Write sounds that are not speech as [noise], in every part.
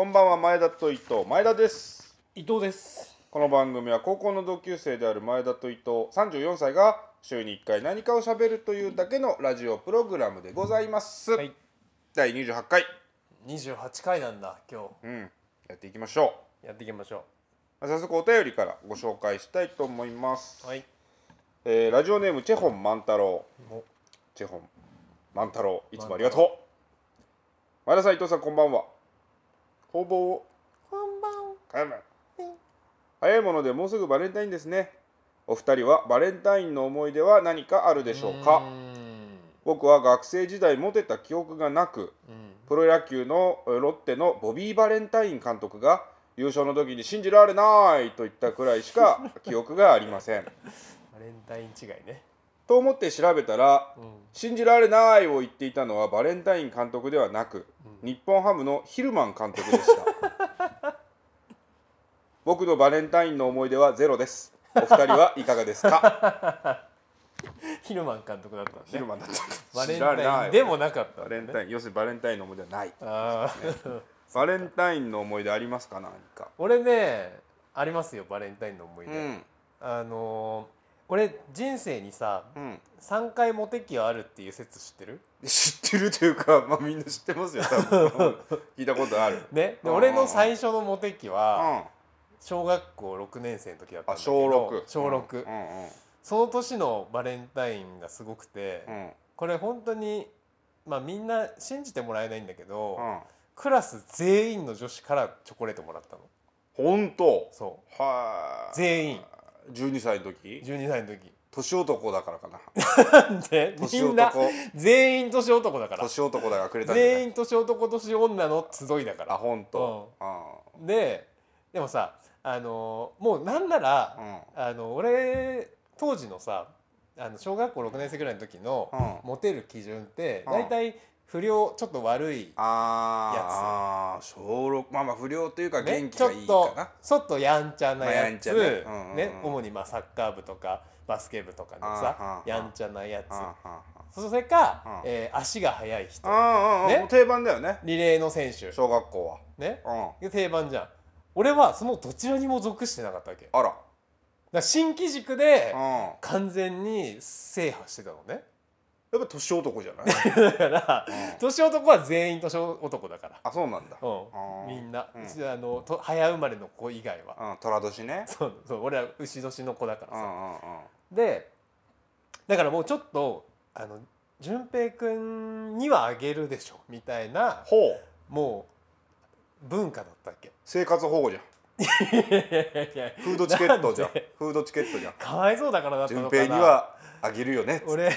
こんばんは前田と伊藤。前田です。伊藤です。この番組は高校の同級生である前田と伊藤34歳が週に1回何かをしゃべるというだけのラジオプログラムでございます、はい。第28回。28回なんだ今うん。やっていきましょ日やっていきましょう。早速お便りからご紹介したいと思います、うはい。えーラジオネームチェホン万太郎。お。チェホン。万太郎。いつもありがとう。前田さん伊藤さんこんばんはほぼこんばんかむ早いものでもうすぐバレンタインですね。お二人はバレンタインの思い出は何かあるでしょうか？僕は学生時代モテた記憶がなくうん。プロ野球のえロッテのボビー・バレンタイン監督が優勝の時に信じられないと言ったくらいしか記憶がありません。[laughs] バレンタイン違いねと思って調べたらうん。信じられないを言っていたのはバレンタイン監督ではなく、日本ハムのヒルマン監督でした。[laughs] 僕のバレンタインの思い出はゼロです。お二人はいかがですか？[laughs] ヒルマン監督だったんね。ヒルマンだった。バレンタインでもなかったバレンタイン要するにバレンタインの思い出はない。ああ [laughs] バレンタインの思い出ありますか？何か。俺ねありますよバレンタインの思いう出、ん。あのー俺人生にさうん。3回モテ期はあるっていう説知ってる？知ってるというかまあみんな知ってますよ多分。[laughs] 聞いたことある。ね。でうん。俺の最初のモテ期うはん。小学校6年生の時だったんあだけど小六。小6、うん。うん。その年のバレンタインがすごくて、うん。これ本当にまあみんな信じてもらえないんだけど、うん。クラス全員の女子からチョコレートもらったの。本当？そはい全員12歳の時。う12歳の時。年男だからかな。なんで？み年んな男全員年男だから。年男だからくれたんじゃない全員年男年女の集いだかあら本当。あででもさあのもうなんなら、うん。あの俺当時のさあの小学校6年生ぐらいの時のうん。モテる基準ってうん。大体不良ちょっと悪いあーあー小六まあまあ不良というかね元気がいいかな、とちょっとやんちゃなまあややつ、んちゃねうんうんね主にまあサッカー部とかバスケ部とかのさやんちゃなやつ。ああそれか、うん。えー足が速い人。あああね？定番だよね。リレーの選手。小学校ね？はうん。定番じゃん。俺はそのどちらにも属してなかったわけ。あら。ら新機軸で完全に制覇してたのねっぱ年男じゃない？[laughs] だからうん。年男は全員年男だから。あそうなんだ。うん。ー。みんな、うん。あのと早生まれの子以外は。うん寅年ね。そうそう俺は牛年の子だからさ、うんうんうん。でだからもうちょっとあの淳平君にはあげるでしょみたいなほう。もう文化だったっけ？生活保護じゃん。[laughs] いやいやいやフードチケットじゃん。フードチケットじゃん。かわいそうだからだった順のかな。平にはあげるよね俺う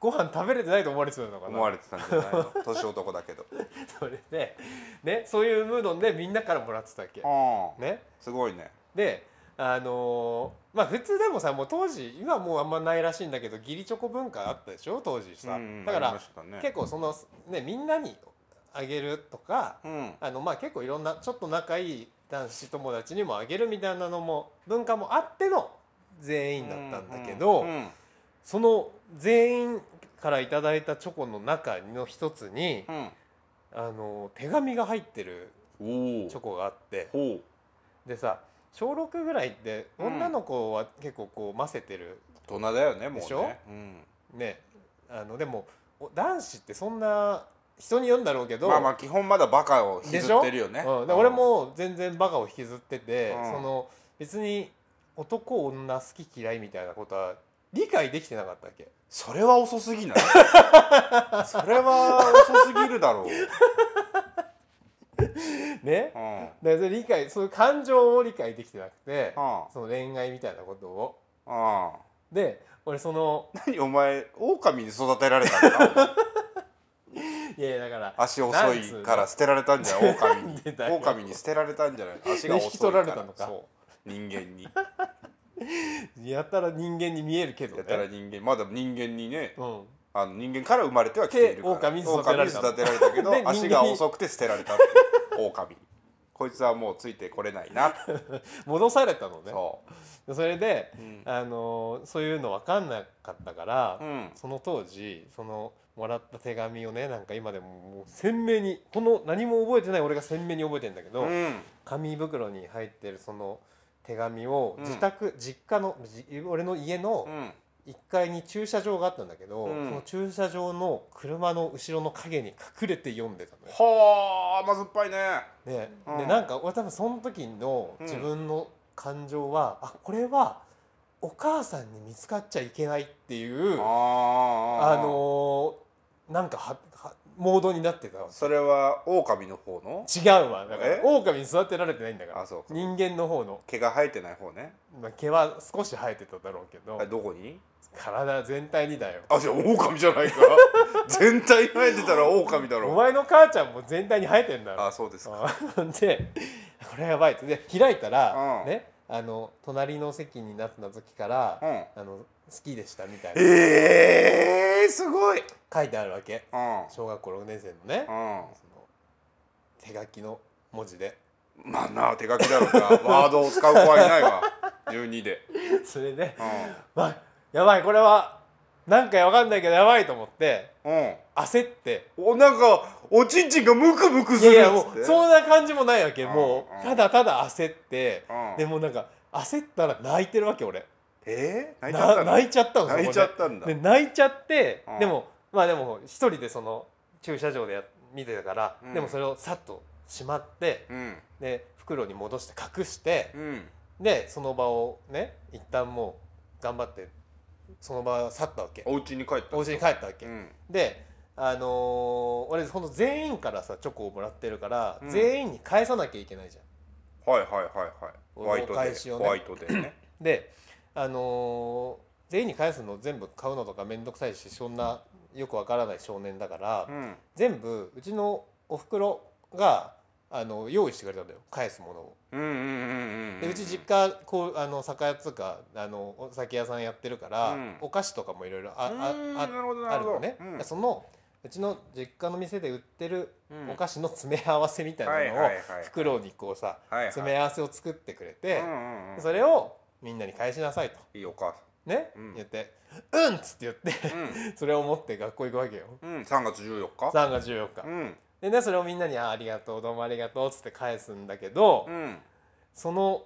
ご飯食べれてないと思われてたのかん、な。思われてたんじゃないの？年男だけど。[laughs] それでねそういうムードでみんなからもらってたわけ。うん。ね。すごいね。であのーまあ普通でもさもう当時今はもうあんまないらしいんだけど義理チョコ文化あったでしょ？当時さ、うんだからね。結構そのねみんなにあげるとかうん。あのまあ結構いろんなちょっと仲いい男子友達にもあげるみたいなのも文化もあっての全員だったんだけど、うんうんその全員からいただいたチョコの中の一つに、うん。あの手紙が入ってるチョコがあってでさ小6ぐらいってうん女の子は結構こう混ぜてる大人だよねもうね。でしょ？うん。ね。あのでもお男子ってそんな人によるんだろうけど、まあまあ基本まだバカを引きずってるよね。うん、で俺も全然バカを引きずってて、うん。その別に男女好き嫌いみたいなことは理解できてなかったわけ？それは遅すぎない？[laughs] それは遅すぎるだろう。[laughs] ね？うん。でそれ理解そういう感情を理解できてなくて、うん。その恋愛みたいなことを。うん。で俺その何お前狼に育てられたんか [laughs] いやいやだから足遅いから捨てられたんじゃない？狼に。狼に捨てられたんじゃない？足が遅いから引き取られたのか。そう。人間に [laughs] やったら人間に見えるけどね。やったら人間まだ人間にねうん。あの人間から生まれてはきているから。で狼に育てらてられたけど足が遅くて捨てられた狼。こいつはもうついてこれないな。[laughs] 戻されたのね。そそれで、う、うん。あのそういうの分かんなかったから、うん。その当時そのもらった手紙をねなんか今でももう鮮明にこの何も覚えてない俺が鮮明に覚えてんだけど、うん。紙袋に入ってるその手紙をうん。自宅、実家のじ俺の家のうん。1階に駐車場があったんだけど、うん。その駐車場の車の後ろの影に隠れて読んでたのよ。はあ甘酸っぱいね。ね。うん。でなんか俺多分その時のうん。自分の感情は、あこれはお母さんに見つかっちゃいけないっていうああのーなんかははモードになってたわそれは狼の方の？違うわ。だからえ？狼に育てられてないんだからあそうか。人間の方の、毛が生えてない方ね。まあ、毛は少し生えてただろうけどあどこに？体全体にだよ。あじゃあ狼じゃないか。[laughs] 全体生えてたら狼だろお前の母ちゃんも全体に生えてんだろ。あそうですか。あでこれやばいって。で開いたら、うん。ねあの隣の席になった時から、うん。あの好きでしたみたいな。えー、すごい。書いてあるわけ。うん。小学校6年生のね、うその手書きの文字で。んまあなあ手書きだろうな。ワードを使う子はいないわ。12で。それで、うまあ、やばいこれはなんかわかんないけどやばいと思ってんうん。焦って。おなんかおちんちんがムクムクいするやいやもうそんな感じもないわけ。うんもうただただ焦って。うん。でもなんか焦ったら泣いてるわけ俺えー、泣いちゃった泣いちゃったのそこで。泣いちゃったんだ。で泣いちゃってうん。でもまあでも一人でその駐車場でや見てたからうん。でもそれをさっとしまってうん。で袋に戻して隠してうん。でその場をね一旦もう頑張ってその場去ったわけ。お家に帰ったお家に帰ったわけ、うん。であのー俺ほんと全員からさチョコをもらってるから、うん。全員に返さなきゃいけないじゃん。はいはいはいはい。ホワイトでお返しをね。ホワイトでね。であのー全員に返すの全部買うのとか面倒くさいしそんなよくわからない少年だから、うん。全部うちのおふくろがあの用意してくれたんだよ返すものを。うんうんうんうんでうち実家こうあの酒屋つうかあのお酒屋さんやってるから、うん。お菓子とかもいろいろあるのね、うん。そのうちの実家の店で売ってるうん。お菓子の詰め合わせみたいなのを袋にこうさ詰め合わせを作ってくれてそれをみんなに返しなさいと。いいお母ね？うん。言って「うん!」っつって言ってさん。[laughs] それを持って学校行くわけよ。うんうん3月14日。3月14日。うん。でねそれをみんなに「あありがとうどうもありがとう」っつって返すんだけどうん。その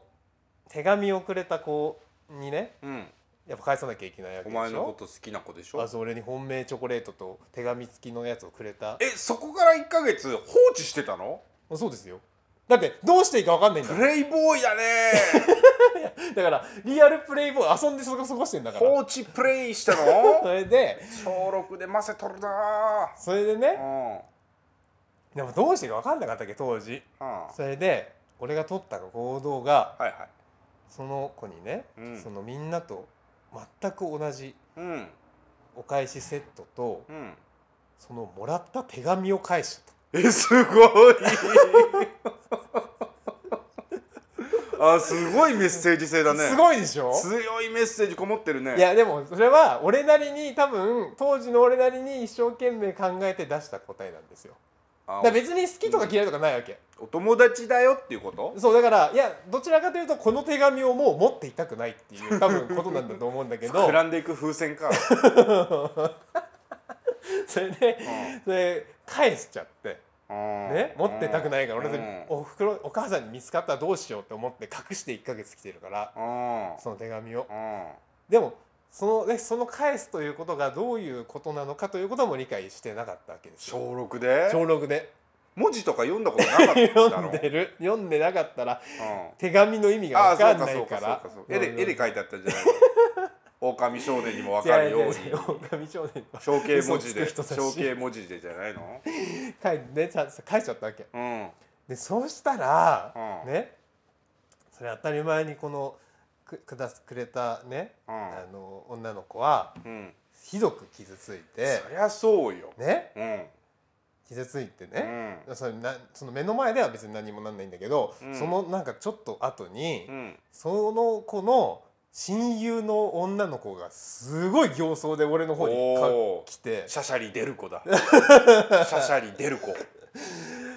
手紙をくれた子にねうん。やっぱ返さなきゃいけないわけでしょ？お前のこと好きな子でしょ？あそう俺に本命チョコレートと手紙付きのやつをくれた。えそこから1ヶ月放置してたの？あそうですよだってどうしていいか分かんないんだ。プレイボーイだね。[laughs] だからリアルプレイボーイ遊んで過ご過ごしてんだから。放置プレイした [laughs] そのれで。小6でませとるな。それでね。うん。うんでもどうしていいか分かんなかったっけ当時。それで俺が取った行動がはいはい。その子にね、うん。そのみんなと全く同じうん。お返しセットとうん。そのもらった手紙を返した。えすごい [laughs] あすごいメッセージ性だね。すごいでしょ？強いメッセージこもってるね。いやでもそれは俺なりに多分当時の俺なりに一生懸命考えて出した答えなんですよ。あだ別に好きとか嫌いとかないわけ、お友達だよっていうこと？そうだからいやどちらかというとこの手紙をもう持っていたくないっていう多分ことなんだと思うんだけど。[laughs] 膨らんでいく風船か、[laughs] それでそれ返しちゃってねね持ってたくないから俺うん。でおお母さんに見つかったらどうしようって思って隠して1ヶ月来てるからうん。その手紙を。うん。でもその,、ね、その返すということがどういうことなのかということも理解してなかったわけですよ。小6で？小6で。文字とか読んだことなかった読んでる読んでなかったらうん。手紙の意味が分かんないから。絵で絵で書いてあったんじゃない。の狼少年にも分違かるように。狼少年は。象形文字で象形文字でじゃないの？書いてねちゃんと書いちゃったわけうん。でそうしたら、うん。ねそれ当たり前にこのくくだすくれたね、うん。あの女の子はうん。ひどく傷ついてそりゃそうよ。ね？うん。傷ついてうね、ん。それなその目の前では別に何もなんないんだけど、うん。そのなんかちょっと後に、うん。その子の親友の女の子がすごい形相で俺の方に来て。シャシャリ出る子だ。[laughs] シャシャリ出る子。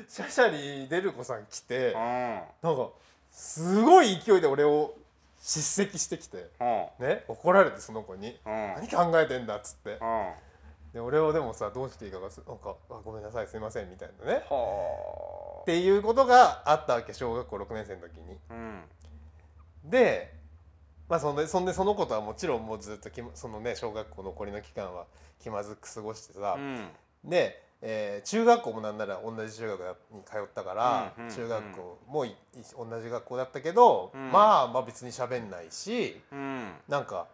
シャシャリデルコさん来てうん。なんかすごい勢いで俺を叱責してきてうん。ね怒られてその子にうん「何考えてんだ」っつって。うん。で俺をでもさどうしていいかがすなんかあ「ごめんなさいすいません」みたいなね。はっていうことがあったわけ小学校6年生の時に。あうん。でまあそんでそんでその子とはもちろんもうずっときまそのね小学校残りの期間は気まずく過ごしてさ、うん。で、えー中学校もなんなら同じ中学に通ったから、うんうん。中学校もいい同じ学校だったけど、うん。まあまあ別に喋んないしうん。なんか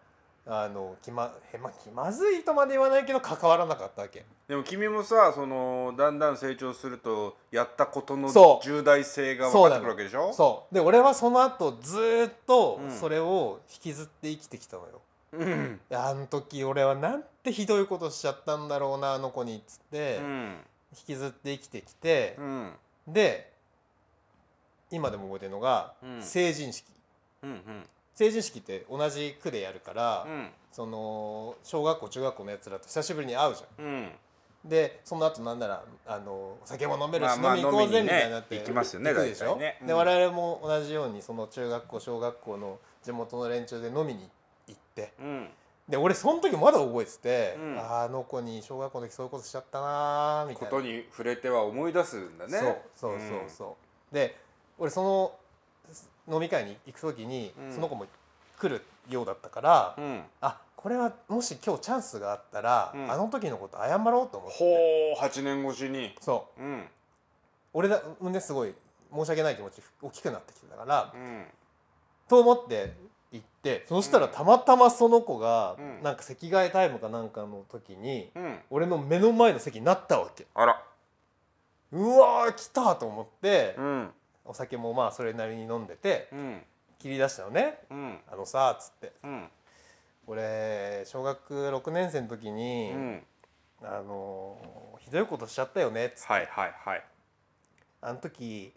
あの気まへま気まずいとまで言わないけど関わらなかったわけ。でも君もさそのだんだん成長するとやったことのそう。重大性が分かってくるわけでしょ？そうで俺はその後ずーっとうん。それを引きずって生きてきたのよ、うん。あの時俺はなんてひどいことしちゃったんだろうなあの子にっつって、うん。引きずって生きてきてう、ん。で今でも覚えてるのが、うん。成人式。うん成人式って同じ区でやるから、うん。その小学校中学校のやつらと久しぶりに会うじゃん。うん。でその後なんならあのお酒も飲めるし、まあまあ飲み行こうぜ飲みたいになって行きますよねでね。うん。で我々も同じようにその中学校小学校の地元の連中で飲みに行ってうん。で俺その時まだ覚えてて、うん。ああの子に小学校の時そういうことしちゃったなーみたいな。ことに触れては思い出すんだね。そうそうそうそう、で俺その飲み会に行く時に、うん。その子も来るようだったから、うん。うんあこれはもし今日チャンスがあったら、うん。あの時のこと謝ろうと思って。ほう8年越しに。そう。うん。俺だねすごい申し訳ない気持ち大きくなってきてたから、うん。と思って行ってそしたらたまたまその子が、うん。なんか席替えタイムかなんかの時にうん。俺の目の前の席になったわけ。あら。うわー来たと思って、うんお酒もまあそれなりに飲んでてうん。切り出したのね。うん。あのさっつって。うん。俺小学6年生の時に、うん。あのひどいことしちゃったよねっつって、はいはいはい。あの時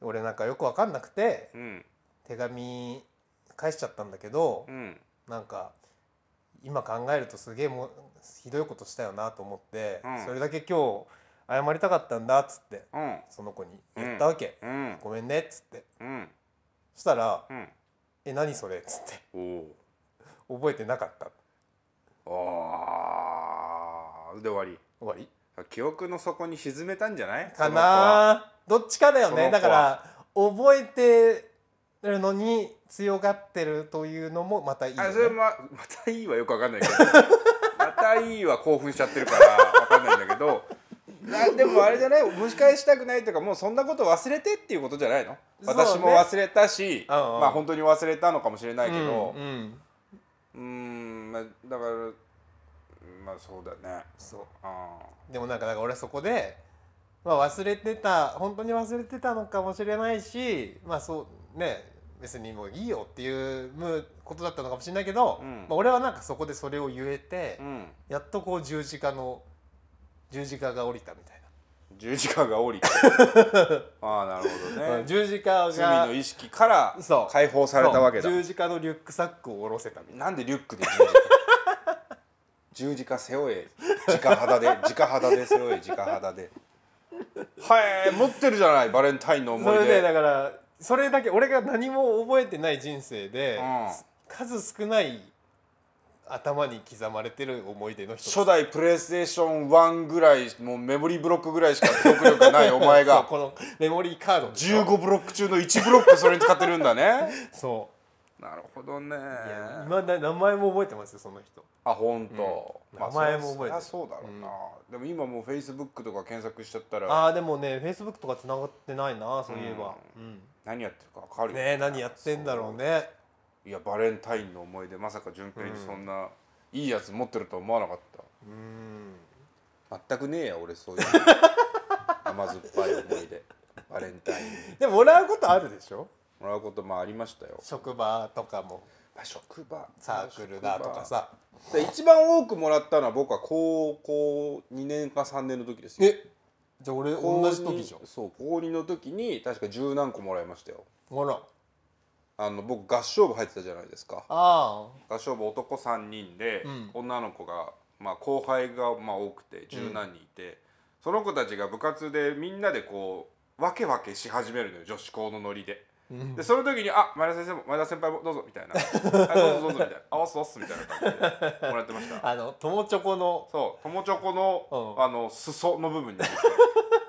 俺なんかよく分かんなくてうん。手紙返しちゃったんだけどう、ん。なんか今考えるとすげえもうひどいことしたよなと思って、うん。それだけ今日謝りたかったんだっつってうん。その子に言ったわけ、うん。ごめんねっつって。うん。そしたらうん「え何それ?」っつって。おお覚えてなかった。あー。で終わり。終わり。記憶の底に沈めたんじゃない？かなどっちかだよその子は。ねだから覚えてるのに強がってるというのもまたいいよ、ね、あそれままたいいはよくわかんないけど。[laughs] またいいは興奮しちゃってるからわかんないんだけどなでもあれじゃない？蒸し返したくないというかもうそんなこと忘れてっていうことじゃないの、私も忘れたし、うんうん。まあ本当に忘れたのかもしれないけど。うんまあだからまあそうだね。そう。あでもなんかだから俺はそこで、まあ、忘れてた本当に忘れてたのかもしれないしまあそうね別にもういいよっていうむことだったのかもしれないけど、うん。まあ、俺はなんかそこでそれを言えてー、うん。やっとこう十字架の十字架が降りたみたい十字架が降りて [laughs] ああなるほどな、ね十字架が罪の意識から解放されたわけだ。十字架のリュックサックを下ろせたみたいな。なんでリュックで十字架？十字架背負え。直肌で。直肌で背負え。直肌で。はい持ってるじゃないバレンタインの思いそれで出だからそれだけ俺が何も覚えてない人生で、うん。数少ない頭に刻まれてる思い出の一つ。初代プレイステーション1ぐらいもうメモリーブロックぐらいしか記憶力がないお前そうが [laughs] このメモリーカード。でしょ15ブロック中の1ブロックそれに使ってるんだね。そなるほどね。ういや今だ名前も覚えてますよその人。あ本当、うん。まあ名前も覚えてる。そりゃそうだろうな、でも今もうフェイスブックとか検索しちゃったら。ああでもねフェイスブックとか繋がってないなそういえば、うん。何やってるか分かるよ。ねえ何やってんだろうねいやバレンタインの思い出まさか順平にそんな、いいやつ持ってるとは思わなかっうん。た全くねえや俺そういう。[laughs] 甘酸っぱい思い出。バレンタイン。でももらうことあるでしょ？もらうことまあありましたよ。職場とかも。あ職場。サークルだとかさ。で一番多くもらったのは僕は高校2年か3年の時ですよ。え？じゃあ俺高同じ時じゃん。二そう高2の時に確か十何個もらいましたよ。ほらあの僕合唱部入ってたじゃないですか。あ合唱部男3人で、うん。女の子が、まあ、後輩がまあ多くて十何人いて、その子たちが部活でみんなでこわけわけし始めるのよ女子校のノリで。うん。でその時に「あ前田先生も前田先輩もどうぞ」みたいな「あどうぞどうぞ」みたいな「あおっすおっす」みたいな感じでもらってました。[laughs] あの友チョコの。そう友チョコの、うん。あの裾の部分に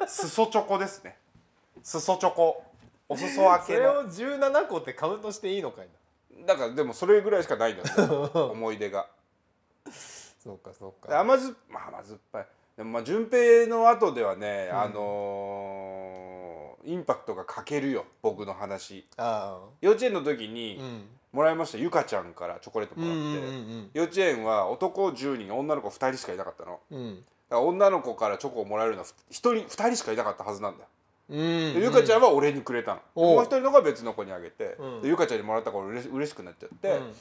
裾 [laughs] チョコですね。裾チョコお裾分けの。それを17個ってカウントしていいのかいな。だからでもそれぐらいしかないんだよ [laughs] 思い出が。そうかそうでか。甘酸っまあ甘酸っぱい。でもまあ順平の後ではね、うん。あのーインパクトが欠けるよ僕の話。あ幼稚園の時あにうん。もらいましたゆかちゃんからチョコレートもらって、ん幼稚園は男10人女の子2人しかいなかったの。うん。うんだから女の子からチョコをもらえるのは1人2人しかいなかったはずなんだよ。うんでゆかちゃんは俺にくれたの、もう。一人のが別の子にあげて、うん。でゆかちゃんにもらったから嬉し嬉しくなっちゃって、うん。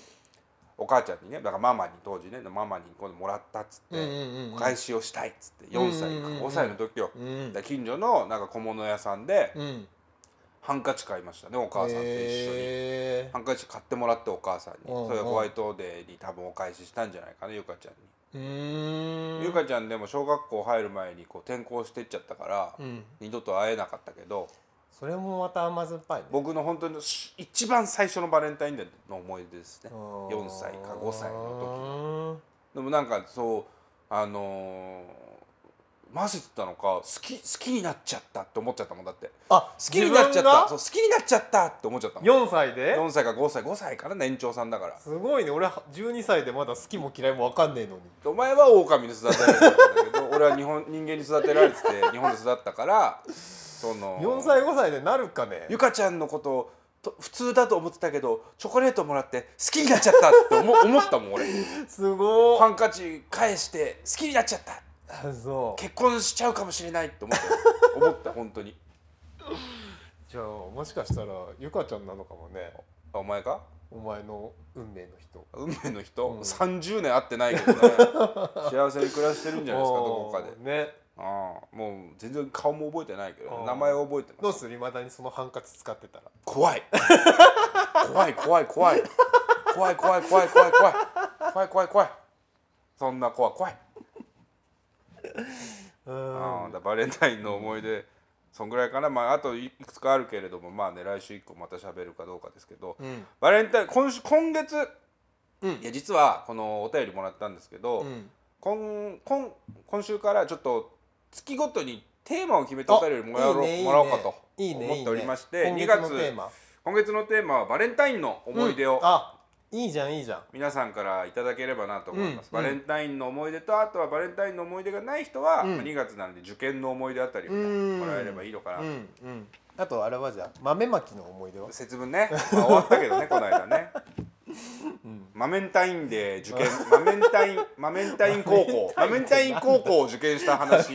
お母ちゃんにねだからママに当時ねママに今度もらったっつって、お返しをしたいっつって4歳かうんうんうん。5歳の時よ、う近所のなんか小物屋さんでうん。ハンカチ買いましたねお母さんと一緒に。へハンカチ買ってもらってお母さんに。それホワイトデーに多分お返ししたんじゃないかなゆかちゃんに、ゆかちゃんでも小学校入る前にこう転校してっちゃったから、うん。二度と会えなかったけどそれもまた甘酸っぱいね。僕の本当にし一番最初のバレンタインデーの思い出ですね。4 4歳か5歳の時でもなんかそうあのー、混ぜてたのか好き好きになっちゃったって思っちゃったもんだって。あ好きになっちゃった？そう自好きになっちゃったって思っちゃったもん。分が4歳で？4歳か5歳5歳かな年長さんだから。すごいね。俺は12歳でまだ好きも嫌いも分かんねえのに。お前は狼に育てられたんだけど俺は日本人間に育てられてて日本で育ったからその4歳5歳でなるかね？ゆかちゃんのことをと普通だと思ってたけどチョコレートもらって好きになっちゃったって思思ったもん俺。[laughs] すごいハンカチ返して好きになっちゃったあそう。結婚しちゃうかもしれないって [laughs] 思ったよ思った本当に。じゃあもしかしたらゆかちゃんなのかもね。あお前か？お前の運命の人。運命の人、うん。30年会ってないけどね。[laughs] 幸せに暮らしてるんじゃないですかどこかで。ね。ああもう全然顔も覚えてないけど名前は覚えてどうますする？いまだにそのハンカチ使ってたら。怖い。怖い怖い怖い。怖い怖い怖い怖い怖い。怖い怖い怖い。そんな子は怖いうん。だバレンタインの思い出そんぐらいかな。まああといくつかあるけれどもまあね来週以降また喋るかどうかですけど、うん。バレンタイン今週今月うん。いや実はこのお便りもらったんですけど、うん。今今今週からちょっと月ごとにテーマを決めてお便りもらおうもらおうかと思っておりまして2いいね今月月のテーマ。今月のテーマはバレンタインの思い出をうん。あいいじゃんいいじゃん。皆さんからいただければなと思います、うんバレンタインの思い出とあとはバレンタインの思い出がない人は、うん。まあ2月なんで受験の思い出あたりをね、うん。もらえればいいのかなと、うんうん。あとあれはじゃあ豆まきの思い出は？節分ね、まあ終わったけどねこの間ね。[laughs] うんマメンタインで受験マメンタインマメンタイン高校マメンタイン高校を受験した話。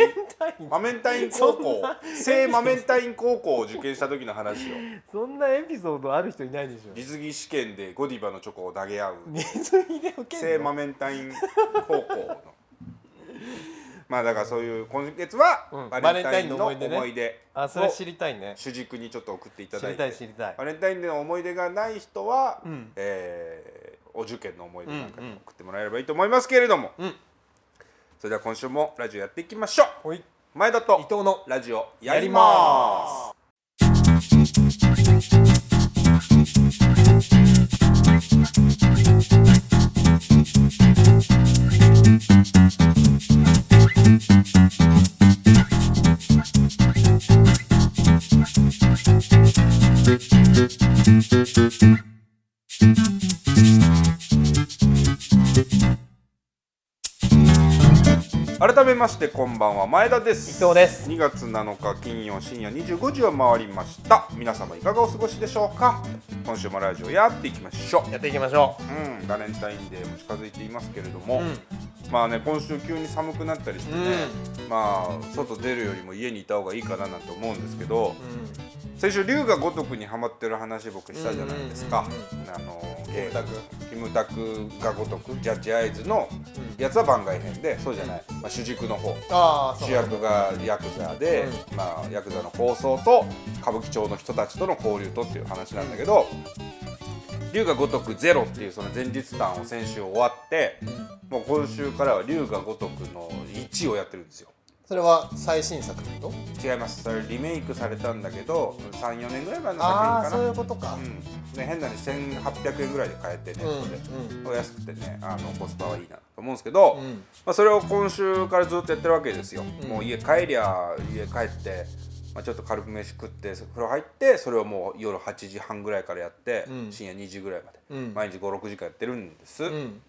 マメンタイン。高校。聖マメンタイン高校を受験した時の話をそんなエピソードある人いないでしょ。実技試験でゴディバのチョコを投げ合う。水着で受け聖マメンタイン高校の。まあだからそういう今月はうん。バレンタインの思い出あそれ知りたいね。主軸にちょっと送っていただいて。たい知りたい。バレンタインデーの思い出がない人は、うん。えーお受験の思い出なんかうんうん。送ってもらえればいいと思いますけれども、うん。それでは今週もラジオやっていきましょう。ほい。前田と伊藤のラジオやります改めましてこんばんは前田です。伊藤です。2月7日金曜深夜25時を回りました。皆様いかがお過ごしでしょうか？今週もラジオやっていきましょやっていきましょう。うんバレンタインデーも近づいていますけれども、ううん。まあね今週急に寒くなったりしてね、まあ外出るよりも家にいた方がいいかななんて思うんですけど。先週龍が如くにハマってる話僕したじゃないですか、あのゲームキムタクが如くジャッジアイズのやつは番外編でそうじゃない、まあ、主軸の方。あ主役がヤクザで、まあ、ヤクザの構想と歌舞伎町の人たちとの交流とっていう話なんだけど龍が如くゼロっていうその前日譚を先週終わってもう今週からは龍が如くの1をやってるんですよ。そそれは最新作ってこと？違います。それリメイクされたんだけど34年ぐらい前のああそうい作品かなうことか。うん。ね、変なに1800円ぐらいで買えてね、うんお安くてねあのコスパはいいなと思うんですけど、うん。まあ、それを今週からずっとやってるわけですよ、うん。もう家帰りゃ家帰って、まあ、ちょっと軽く飯食って風呂入ってそれをもう夜8時半ぐらいからやって、うん。深夜2時ぐらいまで、うん。毎日56時間やってるんです、うん。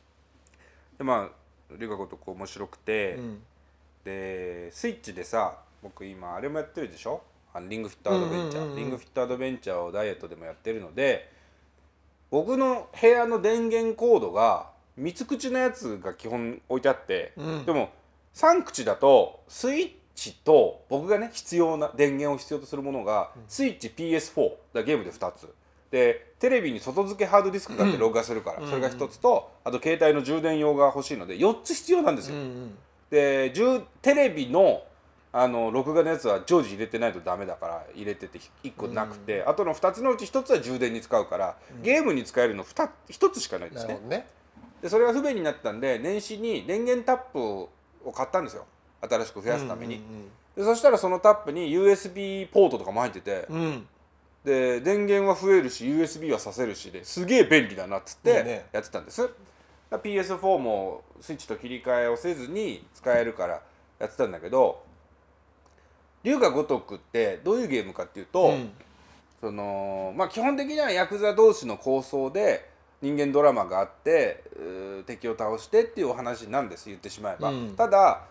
でまあ龍が如く面白くて、うん。でスイッチでさ僕今あれもやってるでしょ？あのリングフィットアドベンチャー、リングフィットアドベンチャーをダイエットでもやってるので僕の部屋の電源コードが3つ口のやつが基本置いてあって、うん。でも3口だとスイッチと僕がね必要な電源を必要とするものが、スイッチ PS4 だゲームで2つ。でテレビに外付けハードディスクがあって録画するから、うん。それが1つとあと携帯の充電用が欲しいので4つ必要なんですよ、うんで充テレビのあの録画のやつは常時入れてないとダメだから入れてて1個なくて、あとの2つのうち1つは充電に使うから、ゲームに使えるの 2, 1つしかないんですね。ねでそれが不便になったんで年始に電源タップを買ったんですよ。新しく増やすために、でそしたらそのタップに USB ポートとかも入ってて、うん。で電源は増えるし USB はさせるしですげえ便利だなっつっていいね。やってたんです、だから PS4 もスイッチと切り替えをせずに使えるからやってたんだけど龍が如くってどういうゲームかっていうと、うん。そのまあ基本的にはヤクザ同士の構想で人間ドラマがあって敵を倒してっていうお話なんです言ってしまえば、うん。ただ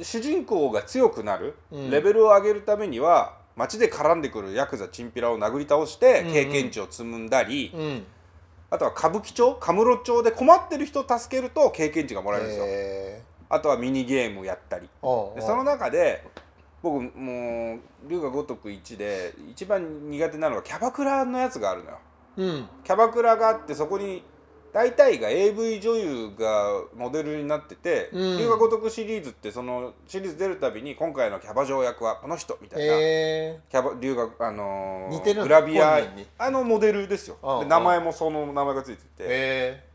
主人公が強くなる、うん。レベルを上げるためには街で絡んでくるヤクザチンピラを殴り倒してうんうん。経験値を積んだり、うん。あとは歌舞伎町カムロ町で困ってる人を助けると経験値がもらえるんですよ、へあとはミニゲームやったり。でその中で僕もう龍が如く1で一番苦手なのがキャバクラのやつがあるのようん。キャバクラがあってそこに大体が AV 女優がモデルになっててうん。龍が如くシリーズってそのシリーズ出るたびに今回のキャバ嬢役はこの人みたいな、へキャバ龍があのー似てるの？グラビアあのモデルですよ。うんで名前もその名前がついてて。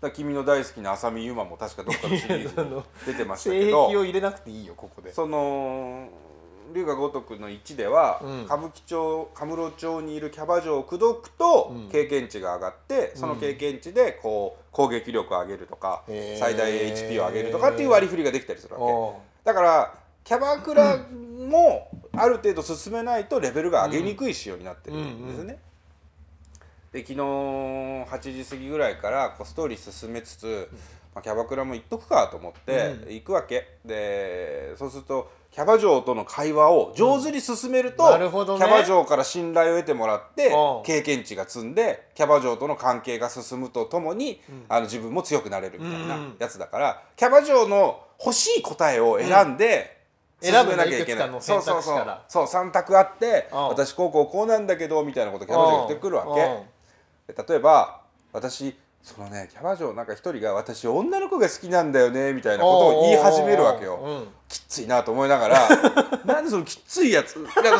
だ君の大好きな浅見ゆまも確かどっかのシリーズに [laughs] 出てまえしたけど。性癖を入れなくていいよここで。その龍が如くの1では、うん。歌舞伎町カムロ町にいるキャバ嬢を口説くとうん。経験値が上がって、その経験値でこう攻撃力を上げるとか、へー。最大 HP を上げるとかっていう割り振りができたりするわけ。おだからキャバクラもある程度進めないとレベルが上げにくい仕様になってるんですね。で昨日8時過ぎぐらいからこうストーリー進めつつ、まあ、キャバクラも行っとくかと思ってうん。行くわけ、でそうするとキャバ嬢との会話を上手に進めると、うん。なるほどね。キャバ嬢から信頼を得てもらってうん。経験値が積んでキャバ嬢との関係が進むとともに、あの自分も強くなれるみたいなうん。やつだから、キャバ嬢の欲しい答えを選んで、うん。進めなきゃいけない。選ぶのいくつかの選択肢そうそうそう。そう3択あってうん。私こうこうこうなんだけどみたいなことキャバ嬢が言ってくるわけ。うん。で例えば私そのねキャバ嬢なんか一人が私女の子が好きなんだよねみたいなことを言い始めるわけよ、うん。きっついなと思いながら [laughs] なんでそのきっついやつストレ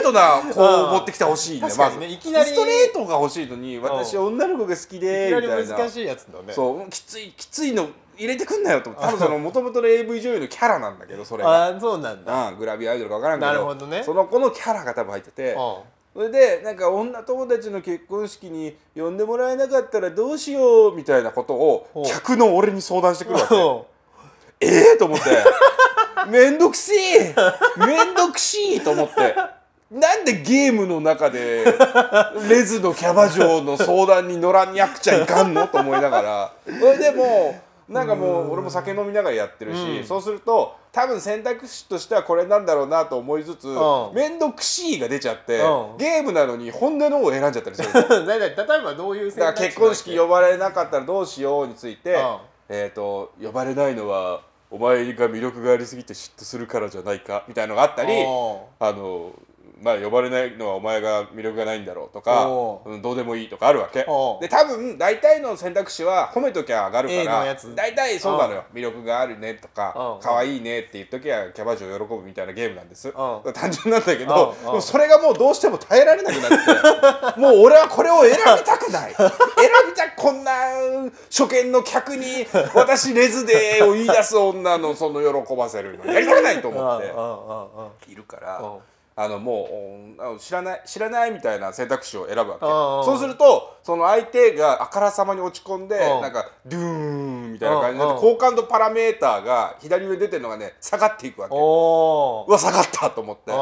ートな子を持ってきてほしいんだよまずにねいきなりストレートが欲しいのに私女の子が好きいでみたいな。難しいやつだね。そうきついきついの入れてくんなよと。[laughs] 多分その元々の AV 女優のキャラなんだけどそれが。ああそうなんだ。うん、グラビアアイドルか分からんけどなるほどね。その子のキャラが多分入ってて、うそれでなんか女友達の結婚式に呼んでもらえなかったらどうしようみたいなことを客の俺に相談してくるわけ。んええと思って。[laughs] めんどくせえ。めんどくしいと思って。なんでゲームの中でレズのキャバ嬢の相談に乗らんにゃくちゃいかんの？と思いながら。それでもうなんかもう俺も酒飲みながらやってるし、うん。そうすると多分選択肢としてはこれなんだろうなと思いつつん。面倒くしいが出ちゃってうん。ゲームなのに本音の方を選んじゃったりする。[laughs] 例えばどういう選択肢結婚式呼ばれなかったらどうしようについて、うん。えっ、と呼ばれないのはお前が魅力がありすぎて嫉妬するからじゃないかみたいのがあったりおあのまあ呼ばれないのはお前が魅力がないんだろうとかお、う。ん、どうでもいいとかあるわけ。おで多分大体の選択肢は褒めときゃ上がるから大体そうなのよ。魅力があるねとかうん。可愛いねって言っときゃキャバ嬢喜ぶみたいなゲームなんです。ん。単純なんだけどそれがもうどうしても耐えられなくなって [laughs] もう俺はこれを選びたくない。選びたくこんな初見の客に「私レズで」を言い出す女のその喜ばせるのやりたくないと思っているから。あのもう知らない知らないみたいな選択肢を選ぶわけ。そうするとその相手があからさまに落ち込んでなんかドゥーンみたいな感じで好感度パラメーターが左上に出てるのがね下がっていくわけ。うわ下がったと思って。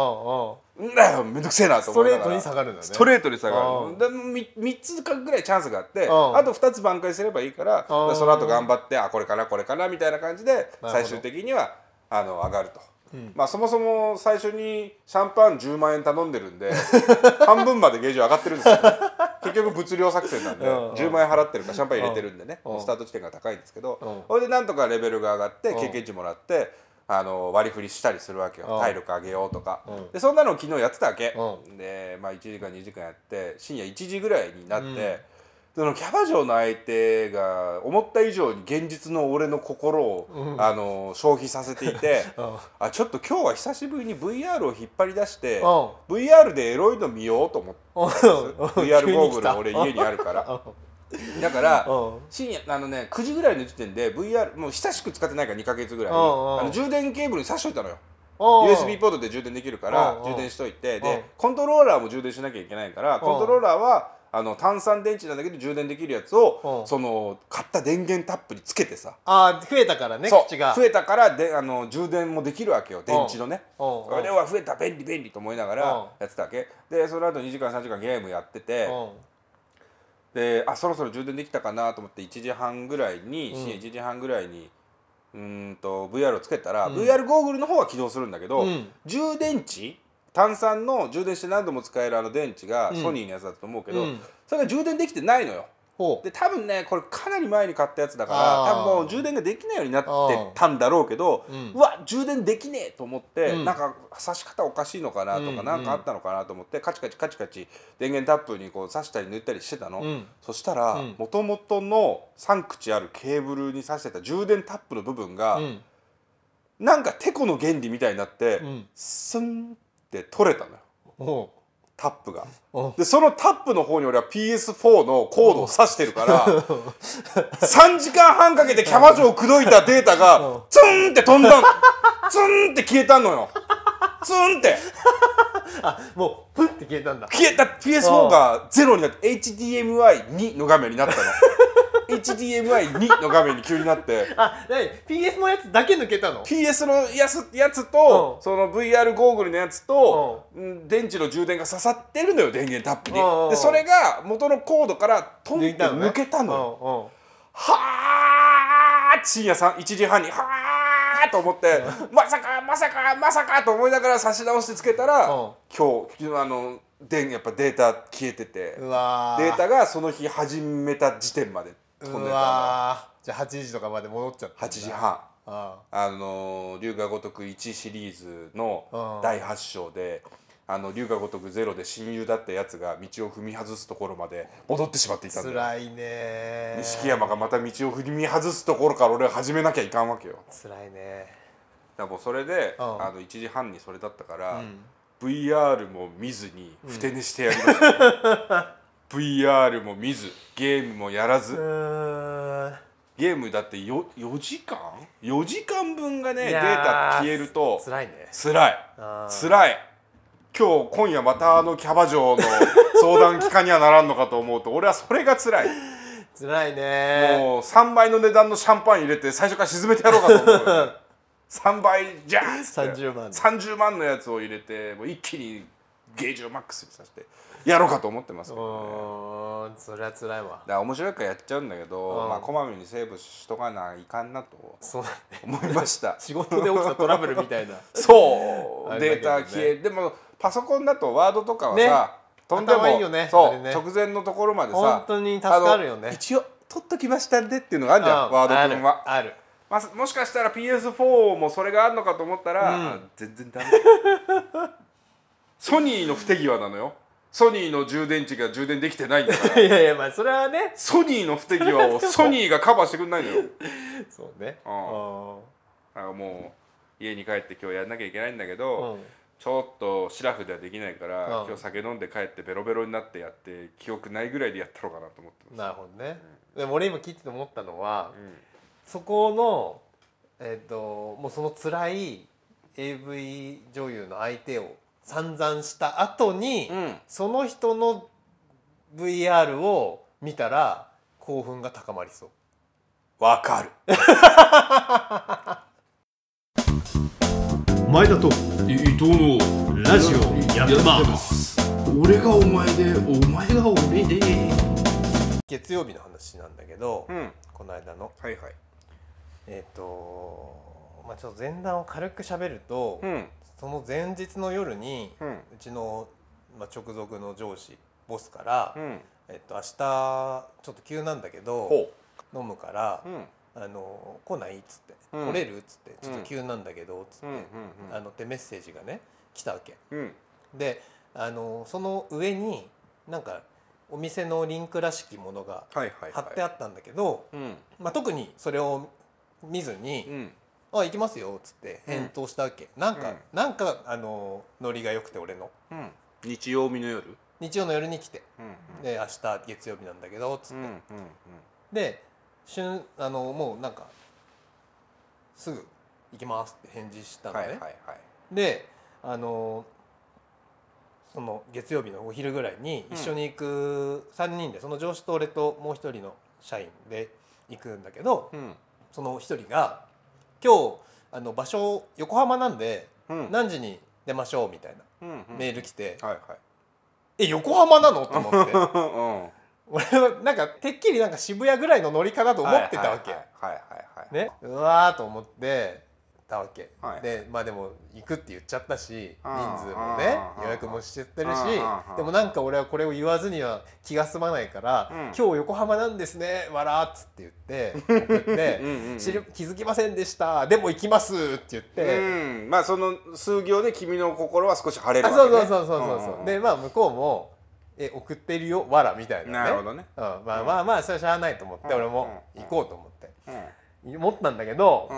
んだよめんどくせえなと思ってストレートに下がるんだね。ストレートに下がる。で 3, 3つかぐらいチャンスがあってあと2つ挽回すればいいからその後頑張ってあこれかなこれかなみたいな感じで最終的にはあの上がると。まあそもそも最初にシャンパン10万円頼んでるんで [laughs] 半分までゲージ上がってるんですよ、ね、結局物量作戦なんで10万円払ってるからシャンパン入れてるんでね。スタート地点が高いんですけどそれでなんとかレベルが上がって経験値もらってあの割り振りしたりするわけよ。体力上げようとか。でそんなのを昨日やってたわけ。でまあ1時間2時間やって深夜1時ぐらいになってそのキャバ嬢の相手が思った以上に現実の俺の心を、うん、あの消費させていて [laughs] あちょっと今日は久しぶりに VR を引っ張り出して VR でエロいの見ようと思って。[laughs] VR ゴーグル俺家にあるから。だから深夜あのね9時ぐらいの時点で VR もう久しく使ってないから2か月ぐらい。あの充電ケーブルに挿しといたのよ。USB ポートで充電できるから充電しといて。でコントローラーも充電しなきゃいけないからコントローラーはあの炭酸電池なんだけど充電できるやつを、その買った電源タップにつけてさ。ああ増えたからね口が。増えたからであの充電もできるわけよ電池のね。それは増えた便利便利と思いながらやってたわけ。でその後2時間3時間ゲームやっててであそろそろ充電できたかなと思って1時半ぐらいに、深夜1時半ぐらいにうんと VR をつけたら、うん、VR ゴーグルの方は起動するんだけど、うん、充電池炭酸の充電して何度も使えるあの電池がソニーのやつだと思うけど、うん、それが充電できてないのよ。で多分ねこれかなり前に買ったやつだから多分もう充電ができないようになってたんだろうけどうわ充電できねえと思って、うん、なんか挿し方おかしいのかなとか何、かあったのかなと思ってカチカチカチカチ電源タップにこう挿したり抜いたりしてたの、うん、そしたらもともとの3口あるケーブルに挿してた充電タップの部分が、うん、なんかてこの原理みたいになって、スンって取れたのよ。タップが。でそのタップの方に俺は PS4 のコードを挿してるから [laughs] 3時間半かけてキャバ嬢を口説いたデータがツンって飛んだツンって消えたのよツンって。[laughs] あもうプンって消えたんだ。消えた。PS4 がゼロになって HDMI2 の画面になったの。[laughs] HDMI2 の画面に急になって。あ何？PS のやつだけ抜けたの？PS のやつやつと、うん、その VR ゴーグルのやつと、うん、電池の充電が刺さってるのよ電源タップに、うん、でそれが元のコードからトンって抜けたのよ、はあ深夜1時半にはあと思ってまさかまさかまさかと思いながら差し直してつけたら、今日あのでやっぱデータ消えててデータがその日始めた時点まで飛んでたじゃあ8時とかまで戻っちゃった8時半。ああの龍が如く1シリーズの第8章であの龍が如くゼロで親友だったやつが道を踏み外すところまで戻ってしまっていたんだ辛いね錦山がまた道を踏み外すところから俺は始めなきゃいかんわけよ。辛いねだからもうそれで、あの1時半にそれだったから、うん。VR も見ずにふて寝してやりました、うん、[laughs] VR も見ずゲームもやらず。ゲームだって 4, 4時間？4時間分がねデータ消えるとつらいね。つらいつらい今日今夜またあのキャバ嬢の相談機関にはならんのかと思うと俺はそれがつらい。つらいね。もう3倍の値段のシャンパン入れて最初から沈めてやろうかと思う3 [laughs] 倍じゃんっ30万30万のやつを入れてもう一気にゲージをマックスにさせてやろうかと思ってますけど、ね、それは辛いわ。だから面白いからやっちゃうんだけど、まあこまめにセーブしとかないかんなと思いました。[laughs] 仕事で起きたトラブルみたいな。[laughs] そう、ね、データ消えでもパソコンだとワードとかはさ、ね、飛んでもいいよねそう、ね、直前のところまでさ本当に助かるよね。一応取っときましたんでっていうのがあるじゃん、ワード君は。あるまあ、もしかしたら PS4 もそれがあるのかと思ったら、うん、全然ダメ。ソニーの不手際なのよ。ソニーの充電池が充電できてないんだから。[laughs] いやいやまあそれはね。ソニーの不手際を [laughs] ソニーがカバーしてくんないのよ。そうね。うん。だからもう家に帰って今日やんなきゃいけないんだけど、うん、ちょっとシラフではできないから、うん。今日酒飲んで帰ってベロベロになってやって記憶ないぐらいでやったろうかなと思ってます。なるほどね、でも俺今聞いてて思ったのは、うん。そこのえっ、ともうその辛い AV 女優の相手を散々した後に、うん。その人の VR を見たら興奮が高まりそう。わかる [laughs] 前田と。伊藤の。ラジオやってます。俺がお前でお前が俺で。月曜日の話なんだけど、うん。この間の。はいはい。えっ、とまあちょっと前段を軽く喋ると、うん。その前日の夜に、ううんちの、まあ、直属の上司ボスから、うん。えっと、明日ちょっと急なんだけどほ飲むからう、うんあの来ないっつって、うん。来れるっつってちょっと急なんだけどっつって、あのってメッセージがね来たわけ。うん。であのその上になんかお店のリンクらしきものが貼ってあったんだけど、うん。まあ、特にそれを見ずにうん「あ行きますよ」っつって返答したわけ、なんか、うん。なんかあのノリが良くて俺の。うん。日曜日の夜？日曜の夜に来て。うんで明日月曜日なんだけどっつって、で旬あのもうなんかすぐ行きますって返事したのね、はいはいはい。であのその月曜日のお昼ぐらいに一緒に行く3人でその上司と俺ともう一人の社員で行くんだけどうん。その一人が「今日あの場所横浜なんでうん。何時に出ましょう」みたいなうんうんメール来てはい「え横浜なの?」と思って。は [laughs] い俺はなんかてっきりなんか渋谷ぐらいのノリかなと思ってたわけ。ね、うわーと思ってたわけ、はいでまあでも行くって言っちゃったし人数もね予約もしてってるしでもなんか俺はこれを言わずには気が済まないから「今日横浜なんですねわら」っつって言って送って気づきませんでしたでも行きます」って言って。うんまあその数行で君の心は少し晴れるわけねそうそうそうそうそう、でまあ向こうも「え送ってるよわら」みたいなね。なるほどね。うん、まあまあまあそれはしゃあないと思って、うん。俺も行こうと思って、うん。思ったんだけど、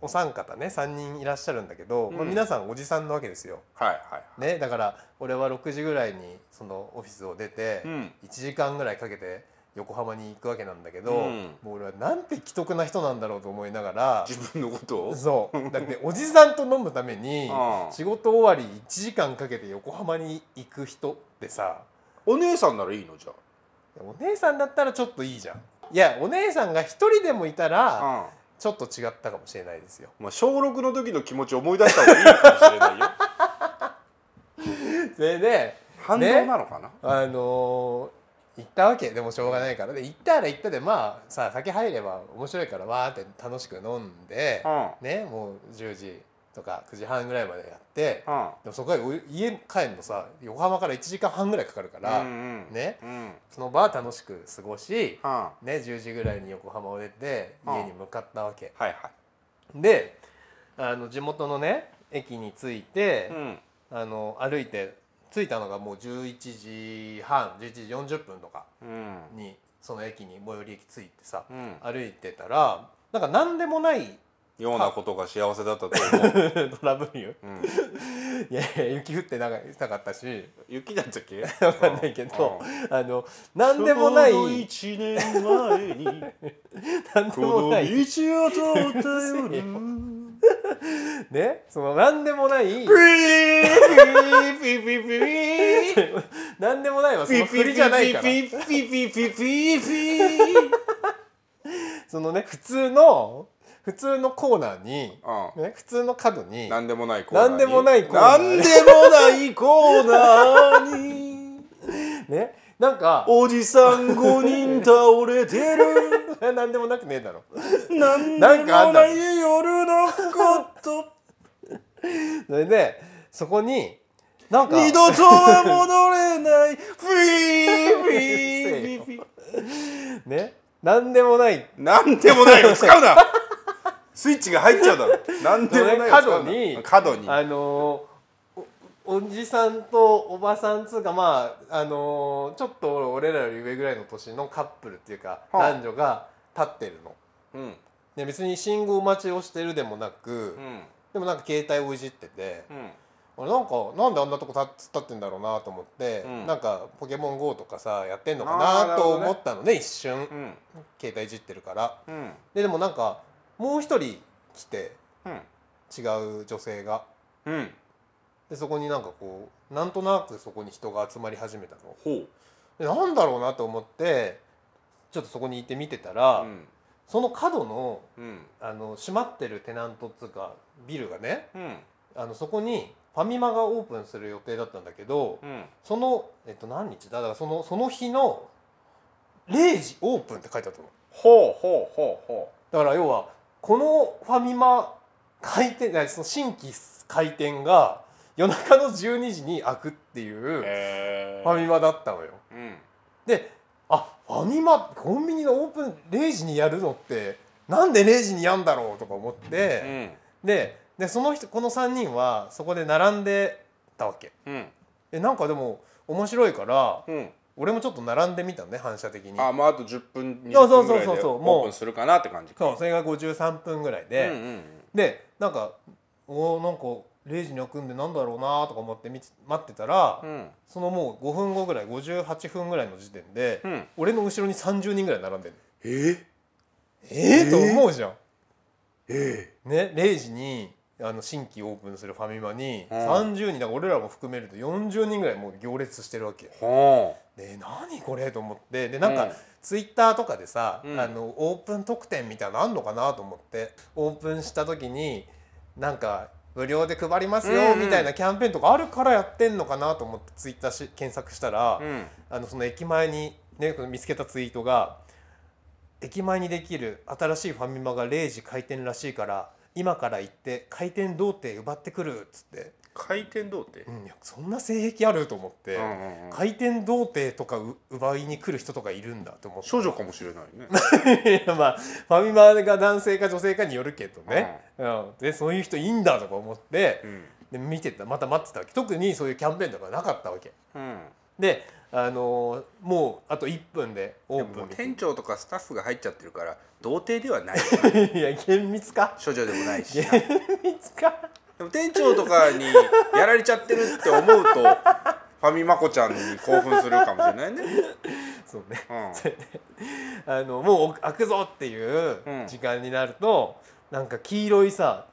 お三方ね3人いらっしゃるんだけど、まあ、うん皆さんおじさんなわけですよ。はいね、だから俺は6時ぐらいにそのオフィスを出て、うん。1時間ぐらいかけて横浜に行くわけなんだけど、うん。もう俺はなんて既得な人なんだろうと思いながら自分のことを？そう。[laughs] だっておじさんと飲むためにうん。仕事終わり1時間かけて横浜に行く人ってさお姉さんならいいの？じゃお姉さんだったらちょっといいじゃん。いやお姉さんが一人でもいたらあちょっと違ったかもしれないですよ。まあ小6の時の気持ちを思い出した方がいいかもしれないよ。そ [laughs] れで反動なのかな、あのー行ったわけ。でもしょうがないから。で行ったら行ったでまあさ酒入れば面白いからわーって楽しく飲んで、うん。ねもう10時とか9時半ぐらいまでやって、うん。でもそこへお家帰るのさ横浜から1時間半ぐらいかかるから、うんうんね。うん。その場は楽しく過ごし、うん。はね、10時ぐらいに横浜を出てうん。家に向かったわけ、いはい。であの地元のね駅に着いて、うん。あの歩いて着いたのがもう11時半11時40分とかうん。にその駅に最寄り駅着いてさ、うん。歩いてたらなんか何でもないようなことが幸せだったと思う、[laughs] トラブルうん、いやいや雪降ってなかったし。雪だったっけ？[laughs] わかんないけどうん。あの何でもない。一年前に。[laughs] 何でもない。通った夜。ね？その何でもない。ピーピーピーピーピー。何でもないはその振りじゃないから。ピーピーピーピーピーピーピー。そのね普通の普通のコーナーに、うん。ね、普通の角になんでもないコーナーに。なんでもないコーナーなんでもないコーナーに。[laughs] ね。なんかおじさん5人倒れてる。[laughs] 何でもなくねえだろ。なんなんかあんだでもない夜のこと。[laughs] それでそこになんか二度とは戻れない。フィーフィーフィーね。なんでもない。なんでもないを使うなスイッチが入っちゃうだろ。[laughs] なんでもない角に角に。あのーおおじさんとおばさんつうかまああのーちょっと俺らより上ぐらいの年のカップルっていうか、はあ。男女が立ってるの。うん。で別に信号待ちをしてるでもなく、うん。でもなんか携帯をいじってて、うん。なんかなんであんなとこた突っ立ってんだろうなと思って、うん。なんか「ポケモン GO」とかさやってんのかななと思ったのね一瞬。うん。携帯いじってるから。うん。ででもなんかもう一人来てうん。違う女性が。うん。でそこになんかこうなんとなくそこに人が集まり始めたのほう。でなんだろうなと思ってちょっとそこに行って見てたら、うん。その角のうん。あの閉まってるテナントっつうかビルがねうん。あのそこにファミマがオープンする予定だったんだけどうん。その、えっと、何日だ？だからそのその日の0時オープンって書いてあったの。ほうほうほうほだから要はこのファミマ開店あその新規開店が夜中の12時に開くっていうファミマだったのよ。うん。であファミマコンビニのオープン0時にやるのってなんで0時にやんだろうとか思って、ででその人この3人はそこで並んでたわけ。うん。でなんかでも面白いからうん俺もちょっと並んでみたのね反射的に。あまああと10分20そうそうそう分ぐらいでオープンするかなって感じか。そうそれが53分ぐらいで、うんうんでなんかおーなんか0時に開くんでなんだろうなとか思って待ってたら、うん。そのもう5分後ぐらい58分ぐらいの時点で、うん。俺の後ろに30人ぐらい並んでるえー？ええと思うじゃん。えね0時にあの新規オープンするファミマにうん。30人だから俺らも含めると40人ぐらいもう行列してるわけ。ーはで何これと思って。でなんか、うん。ツイッターとかでさ、うん。あのオープン特典みたいなのあんのかなと思って。オープンした時になんか無料で配りますよみたいなキャンペーンとかあるからやってんのかなと思ってツイッターし検索したら、あうん。あのその駅前に、ね、見つけたツイートが「駅前にできる新しいファミマが0時開店らしいから今から行って開店童貞奪ってくる」っつって、回転童貞？うん、いやそんな性癖あると思って、うんうんうん。開店童貞とかう奪いに来る人とかいるんだと思って。少女かもしれないね。[laughs] いやまあファミマが男性か女性かによるけどね、うん。でそういう人いいんだとか思って、うん。で見てた。また待ってたわけ。特にそういうキャンペーンとかなかったわけ。うん。であのーもうあと1分でオープン店長とかスタッフが入っちゃってるから童貞ではない。[laughs] いや厳密か。処女でもないし。厳密か。でも店長とかにやられちゃってるって思うと [laughs] ファミマコちゃんに興奮するかもしれないね。そうね。うん。あのもう開くぞっていううん。時間になると、なんか黄色いさ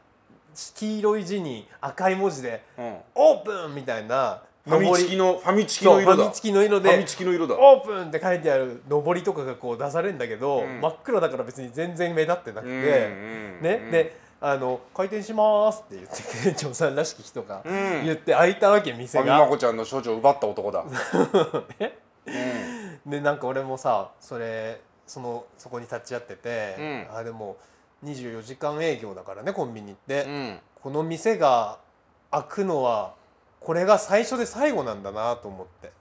黄色い字に赤い文字でうん「オープン!」みたいなファミチキりのファミチキの色だ。ファミチキの色でファミチキの色だ。オープンって書いてある上りとかがこう出されるんだけど、うん。真っ暗だから別に全然目立ってなくて、うんうんね、うん。であの「開店します」って言って店長さんらしき人がうん。言って開いたわけフ店ァミマが。コちゃんの処女を奪った男だ。[laughs] ねうん。でなんか俺もさそれそのそこに立ち会ってて、うん。あでも24時間営業だからねコンビニって、うん。この店が開くのはこれが最初で最後なんだなと思って。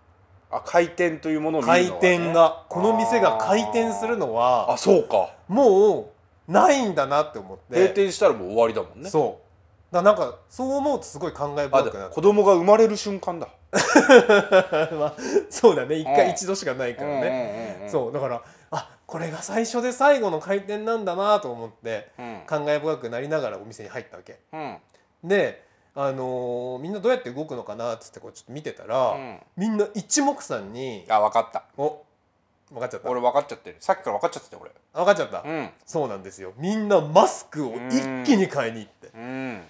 あ開店というものを見る開のはね。店が。この店が開店するのはあそうか。もうないんだなって思って。閉店したらもう終わりだもんね。そう。だからなんかそう思うとすごい感慨あで深くなって。子供が生まれる瞬間だ。[laughs] まあそうだね。一回うん。一度しかないからね、ねそう。だからあこれが最初で最後の開店なんだなと思ってうん。感慨深くなりながらお店に入ったわけ。うん。で、あのーみんなどうやって動くのかなっつってこうちょっと見てたら、うん。みんな一目散にあ分かった。お分かっちゃった？俺分かっちゃってる。さっきから分かっちゃってたよ俺。分かっちゃった、うん。そうなんですよ。みんなマスクを一気に買いに行って。うん。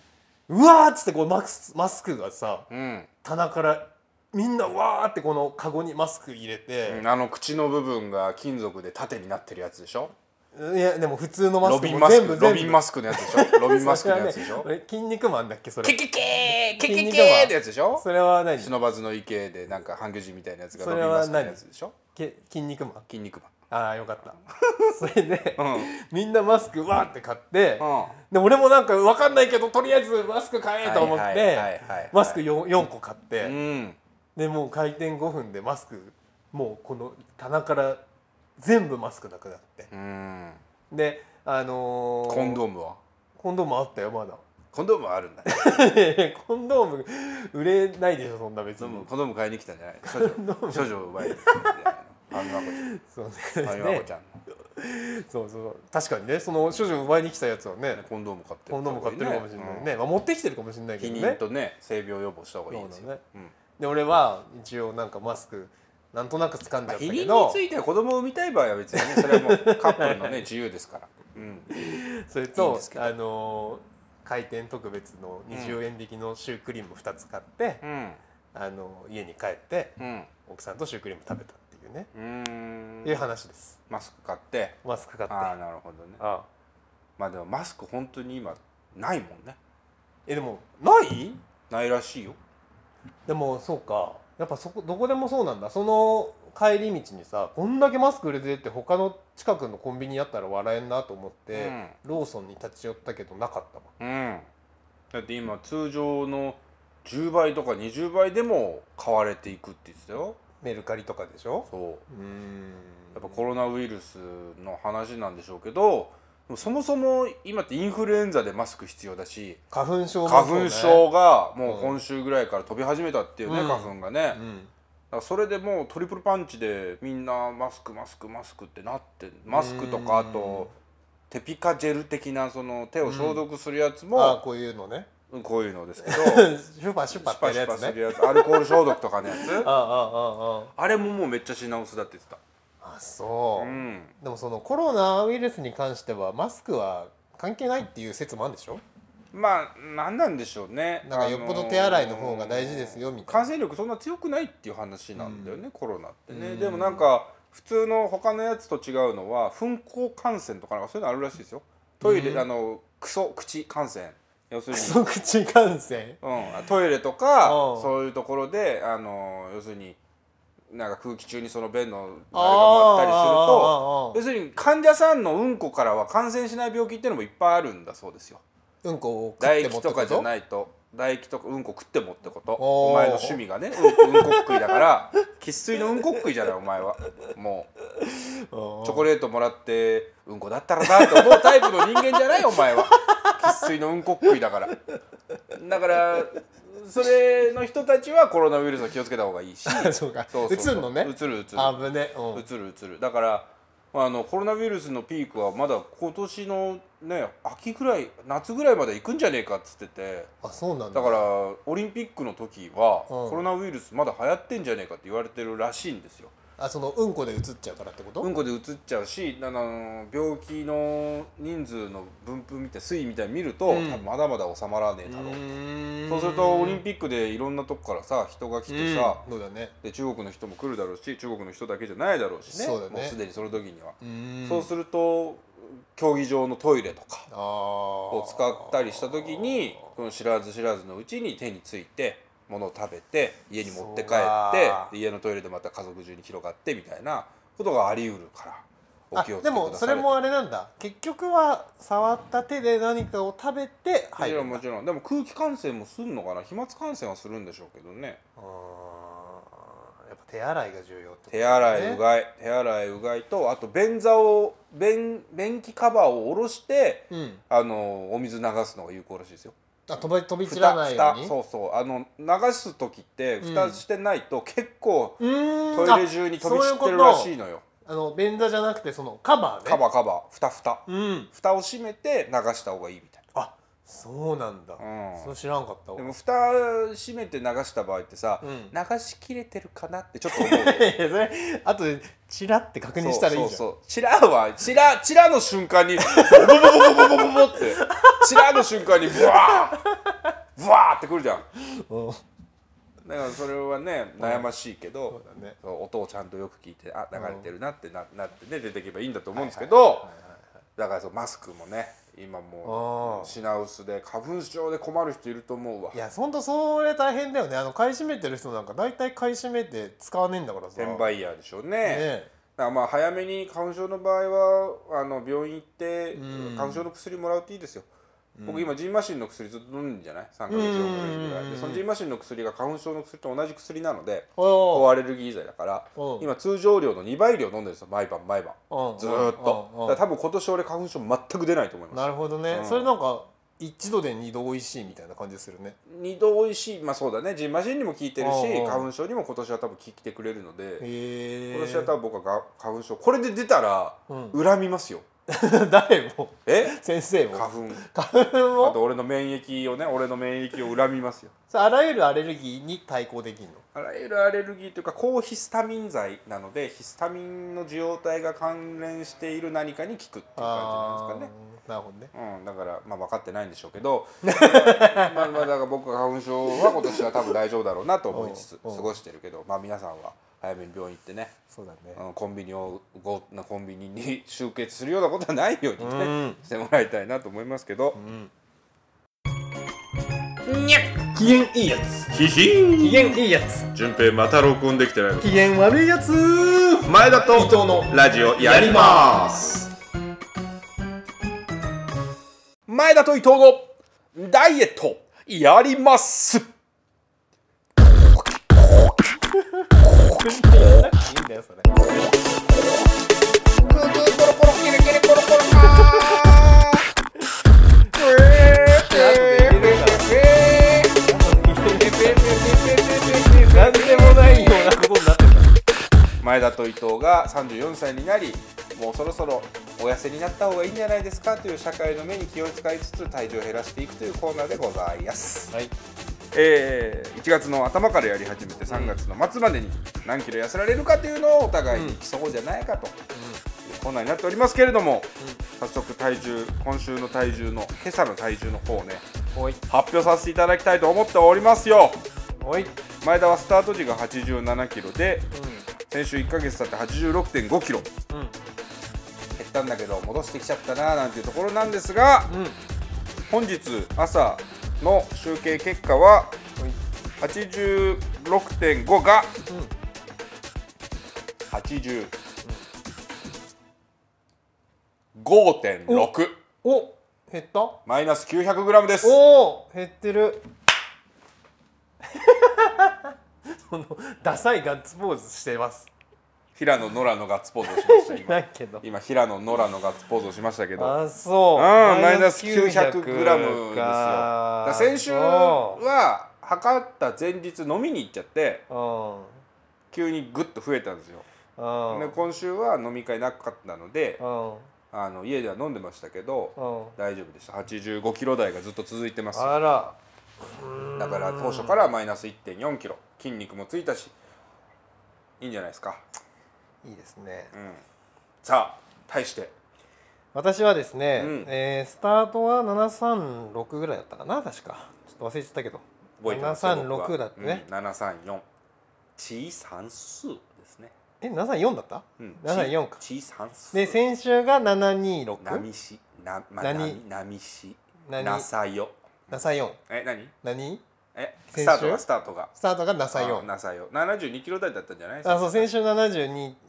うわーっつってこうマスマスクがさうん。棚からみんなわーってこのカゴにマスク入れて、うん。あの口の部分が金属で縦になってるやつでしょ？いやでも普通のマスクも全部全部。ビンマスクのやつでしょ？ロビンマスクのやつでしょ？ね筋肉マンだっけそれ。ケケケーケケケーってやつでしょ？それは何忍ばずの池でなんか半魚人みたいなやつがそロビンマスクのやつでしょ？け筋肉マン。筋肉ああよかった。[laughs] それで、マンうん。みんなマスクわーって買って、うん。で俺もなんか分かんないけどとりあえずマスク買えと思ってマスク 4, 4個買って、うん。でもう開店5分でマスクもうこの棚から全部マスクなくなって。うん。であのー、コンドームは？コンドームあったよまだ。コンドームはあるんだ。ね [laughs] コンドーム売れないでしょそんな別コンドーにムコンドーム買いに来たんじゃない？処女処女を奪いに来たんじゃないの？ファミマコちゃんそうファミマねコちゃんの。そうそう確かにねその処女奪いに来たやつはねコンドーム買ってコンドーム買ってるかもしれないね、うん。まあ、持ってきてるかもしれないけどね。避妊とね性病予防した方がいいですよ。そうだね。うんで俺は一応なんかマスクなんとなく掴んじゃったけど、については子供を産みたい場合は別にねそれはもうカップルのね自由ですから、うん、それとあのー開店特別の20円引きのシュークリーム2つ買って、うん。あのー家に帰ってうん。奥さんとシュークリーム食べたっていうね、うーん。いう話です。マスク買って。マスク買って。ああなるほどね。ああ。まあでもマスク本当に今ないもんね。えでもない？ないらしいよ。でもそうかやっぱそこどこでもそうなんだ。その帰り道にさこんだけマスク売れてって他の近くのコンビニやったら笑えんなと思って、ローソンに立ち寄ったけどなかったわうん。だって今通常の10倍とか20倍でも買われていくって言ってたよ。メルカリとかでしょ？そう。うーん。やっぱコロナウイルスの話なんでしょうけどそもそも今ってインフルエンザでマスク必要だし花粉症ね。花粉症がもう今週ぐらいから飛び始めたっていうね、うん。花粉がね、うん。だからそれでもうトリプルパンチでみんなマスクマスクマスクってなってマスクとかあとテピカジェル的なその手を消毒するやつああも、こういうのね。うんこういうのですけど [laughs] シュパシュパってシュパシやつねュパするやつ。アルコール消毒とかのやつ。[laughs] あああああ。あれももうめっちゃ品薄だって言ってたそう、うん。でもそのコロナウイルスに関してはマスクは関係ないっていう説もあるんでしょ？まあ何なんでしょうね。なんかよっぽど手洗いの方が大事ですよみたいな。感染力そんな強くないっていう話なんだよね、コロナってね、でもなんか普通の他のやつと違うのは噴光感染とかなんかそういうのあるらしいですよ。トイレ、あのクソ口感染。要するに。クソ口感染。うん、トイレとかうん。そういうところであの要するになんか空気中にその便のあれが舞ったりするとあ要するに患者さんのうんこからは感染しない病気っていうのもいっぱいあるんだそうですよ。うんこを食唾液とかじゃないと唾液とかうんこ食ってもってこと。お前の趣味がねうんうんこ食いだから [laughs] 生粋のうんこ食いじゃないお前は。もうチョコレートもらってうんこだったらなって思うタイプの人間じゃないお前は。生粋のうんこ食いだから [laughs] だからそれの人たちはコロナウイルスは気をつけた方がいいし。[laughs] そうか。そうそうそう。映んのね。映る映る。あぶね。うる移る。だからあのコロナウイルスのピークはまだ今年のね秋ぐらい夏ぐらいまで行くんじゃねえかっつってて。あそうなんだ。だからオリンピックの時は、うん。コロナウイルスまだ流行ってんじゃねえかって言われてるらしいんですよ。あそのうんこで移っちゃうからってこと、うんこで移っちゃうしあの病気の人数の分布見て推移みたいに見ると、うん。多分まだまだ収まらねえだろうと。ーん。そうするとオリンピックでいろんなとこからさ人が来てさ、うん。そうだね。で中国の人も来るだろうし中国の人だけじゃないだろうしねそうだね。もうすでにその時には、そうすると競技場のトイレとかあー。を使ったりした時にこの知らず知らずのうちに手について物を食べて家に持って帰って家のトイレでまた家族中に広がってみたいなことがあり得るからでもそれもあれなんだ。結局は触った手で何かを食べてもちろん入るもちろん。でも空気感染もするのかな？飛沫感染はするんでしょうけどね。やっぱ手洗いが重要ね。手洗いうがい。手洗いうがいとあと便座を便便器カバーを下ろしてうん。あのお水流すのが有効らしいですよあ飛び飛び散らないように？蓋そうそう。あの流す時って蓋してないと結構トイレ中に飛び散ってるらしいのよ。ああの便座じゃなくてそのカバーね。カバーカバー。蓋蓋。うん。蓋を閉めて流した方がいいみたいあそうなんだ、うん。それ知らんかったわ。なでも蓋閉めて流した場合ってさ、うん。流しきれてるかなってちょっと思う [laughs] それ後でチラって確認したらいいじゃん。そうそう。チラはチラチラの瞬間にボボボボボボボボボってチラの瞬間にブワーブワーってくるじゃんうんだからそれはね悩ましいけど、そうだね音をちゃんとよく聞いてあ流れてるなってななってね出てけばいいんだと思うんですけはいどだからそうマスクもね今もう品薄で花粉症で困る人いると思うわ。いやほんとそれ大変だよね。あの買い占めてる人なんか大体買い占めて使わねえんだからさ。転売ヤーでしょうね。ねだからまあ早めに花粉症の場合はあの病院行ってうん。花粉症の薬もらうといいですよ、僕今ジンマシンの薬ずっと飲んでんじゃない？3ヶ月4ヶ月ぐらいで。そのジンマシンの薬が花粉症の薬と同じ薬なのでお高アレルギー剤だからう。ん今通常量の2倍量飲んでるんですよ毎晩毎晩。う。んずーっと。多分今年俺花粉症全く出ないと思います。なるほどね、うん。それなんか一度で二度美味しいみたいな感じするね。二度美味しい。まあそうだね。ジンマシンにも効いてるしうんう。ん花粉症にも今年は多分効いてくれるので今年は多分僕はが花粉症。これで出たらうん。恨みますよ、[laughs] 誰も。え？先生も。花粉。花粉あもと俺の免疫をね俺の免疫を恨みますよ。それあらゆるアレルギーに対抗できるの？あらゆるアレルギーというか高ヒスタミン剤なのでヒスタミンの受容体が関連している何かに効くっていう感じなんですかね。あーなるほどね。うん、だからまあ分かってないんでしょうけど。[laughs] まあまあだから僕は花粉症は今年は多分大丈夫だろうなと思いつつ過うんう。んごしてるけどまあ皆さんは早めに病院行ってね、そうだね。うん、コンビニをごコンビニに集結するようなことはないようにね、うん。してもらいたいなと思いますけど、機嫌いいやつ。ひひん。機嫌いいやつ。順平また録音できてない機嫌悪いやつ。前田と伊藤のラジオやります。前田と伊藤のダイエットやります全然やらなくていいんだよ。それなんでもないよ。うなことになって前田と伊藤が34歳になりもうそろそろお痩せになった方がいいんじゃないですかという社会の目に気を使いつつ体重を減らしていくというコーナーでございます、はいえー1月の頭からやり始めて3月の末までに何キロ痩せられるかというのをお互いに競おうじゃないかと。いうコーナーになっておりますけれども早速体重今週の体重の今朝の体重の方をね発表させていただきたいと思っておりますよ。前田はスタート時が87キロで先週1ヶ月経って86.5キロ。うん。減ったんだけど戻してきちゃったななんていうところなんですがうん。本日朝の集計結果はおい86.5がうん85.6お減った？マイナス 900g です。おお減ってる。[laughs] そのダサいガッツポーズしてます平野ノラのガッツポーズをしました今。今平野ノラのガッツポーズをしましたけど。あそう。うんマイナス 900g ですよ。先週そは測った前日飲みに行っちゃって急にグッと増えたんですよ。うん。で今週は飲み会なかったのでうん。あの家では飲んでましたけどうん。大丈夫でした。85キロ台がずっと続いてます。あら。だから当初からマイナス1 4キロ。筋肉もついたしいいんじゃないですかいいですね。うん。さあ対して。私はですね、うん。えースタートは736ぐらいだったかな確か。ちょっと忘れちゃったけど。覚えてますよ僕は。736だってね、うん、734小算数ですね、え734だった？うん、734か。小算数で先週が726波し。な、まあ、何？波波し。何？なさよ。734え何？何？えスタートがスタートが。スタートが734なさよ72キロ台だったんじゃない？あそう先週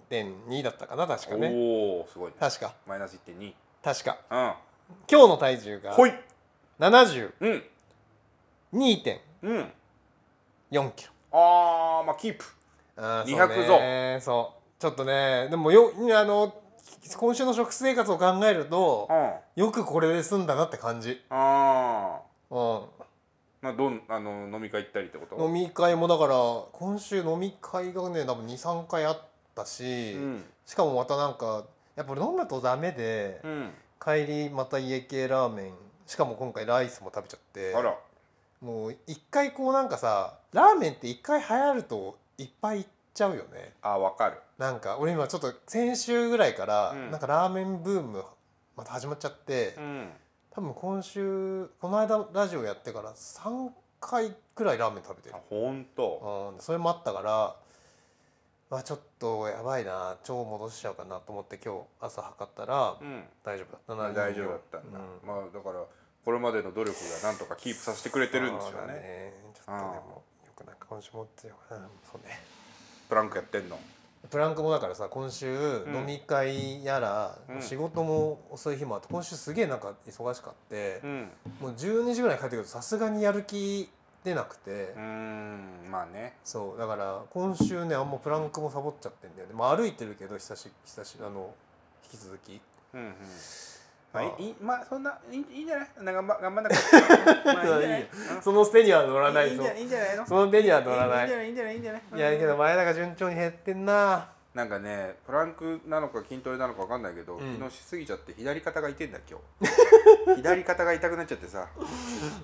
72.2だったかな確かね。おおすごいね確か。マイナス1.2確か。うん。今日の体重がほい。72.4うん。うんキロ。あーまあキープ。あー200そうね。そう。ちょっとねでもよあの今週の食生活を考えるとうん。よくこれで済んだなって感じ、あうん、あまあどんあの飲み会行ったりってこと？飲み会もだから今週飲み会がね多分23回あったし、うん。しかもまたなんかやっぱり飲むとダメで、うん。帰りまた家系ラーメンしかも今回ライスも食べちゃってもう一回こうなんかさラーメンって一回流行るといっぱい行っちゃうよね。あわかる。なんか俺今ちょっと先週ぐらいから、うん。なんかラーメンブームまた始まっちゃって、うん。多分今週この間ラジオやってから3回くらいラーメン食べてる。あ、ほんと。うん、それもあったからあちょっとやばいな腸戻しちゃうかなと思って今日朝測ったらうん。大丈夫だった。な大丈夫だったんだ、うん。まあだからこれまでの努力がなんとかキープさせてくれてるんでしょそうだうね。ちょっとでもよくなんか今週もってよ、うん、そうね。プランクやってんの？プランクもだからさ今週ん。飲み会やら、うん。仕事も遅い日もあって今週すげえなんか忙しかってう、ん。もう12時ぐらいに帰ってくるとさすがにやる気出なくて、うーんまあね。そうだから今週ねあんまプランクもサボっちゃってんだよね。まあ歩いてるけど久し久しあの引き続き。うんうん。まあ。いいまあそんないいんじゃない？頑張頑張んなくて。[laughs] まあいいんじゃない？その手には乗らないぞ。いいんじゃない？いいんじゃないの？その手には乗らない。いいんじゃない？いいんじゃない？いいんじゃない？いやけど前田が順調に減ってんななんかねプランクなのか筋トレなのかわかんないけど、ん。昨日しすぎちゃって左肩が痛いんだ今日。[laughs] 左肩が痛くなっちゃってさ。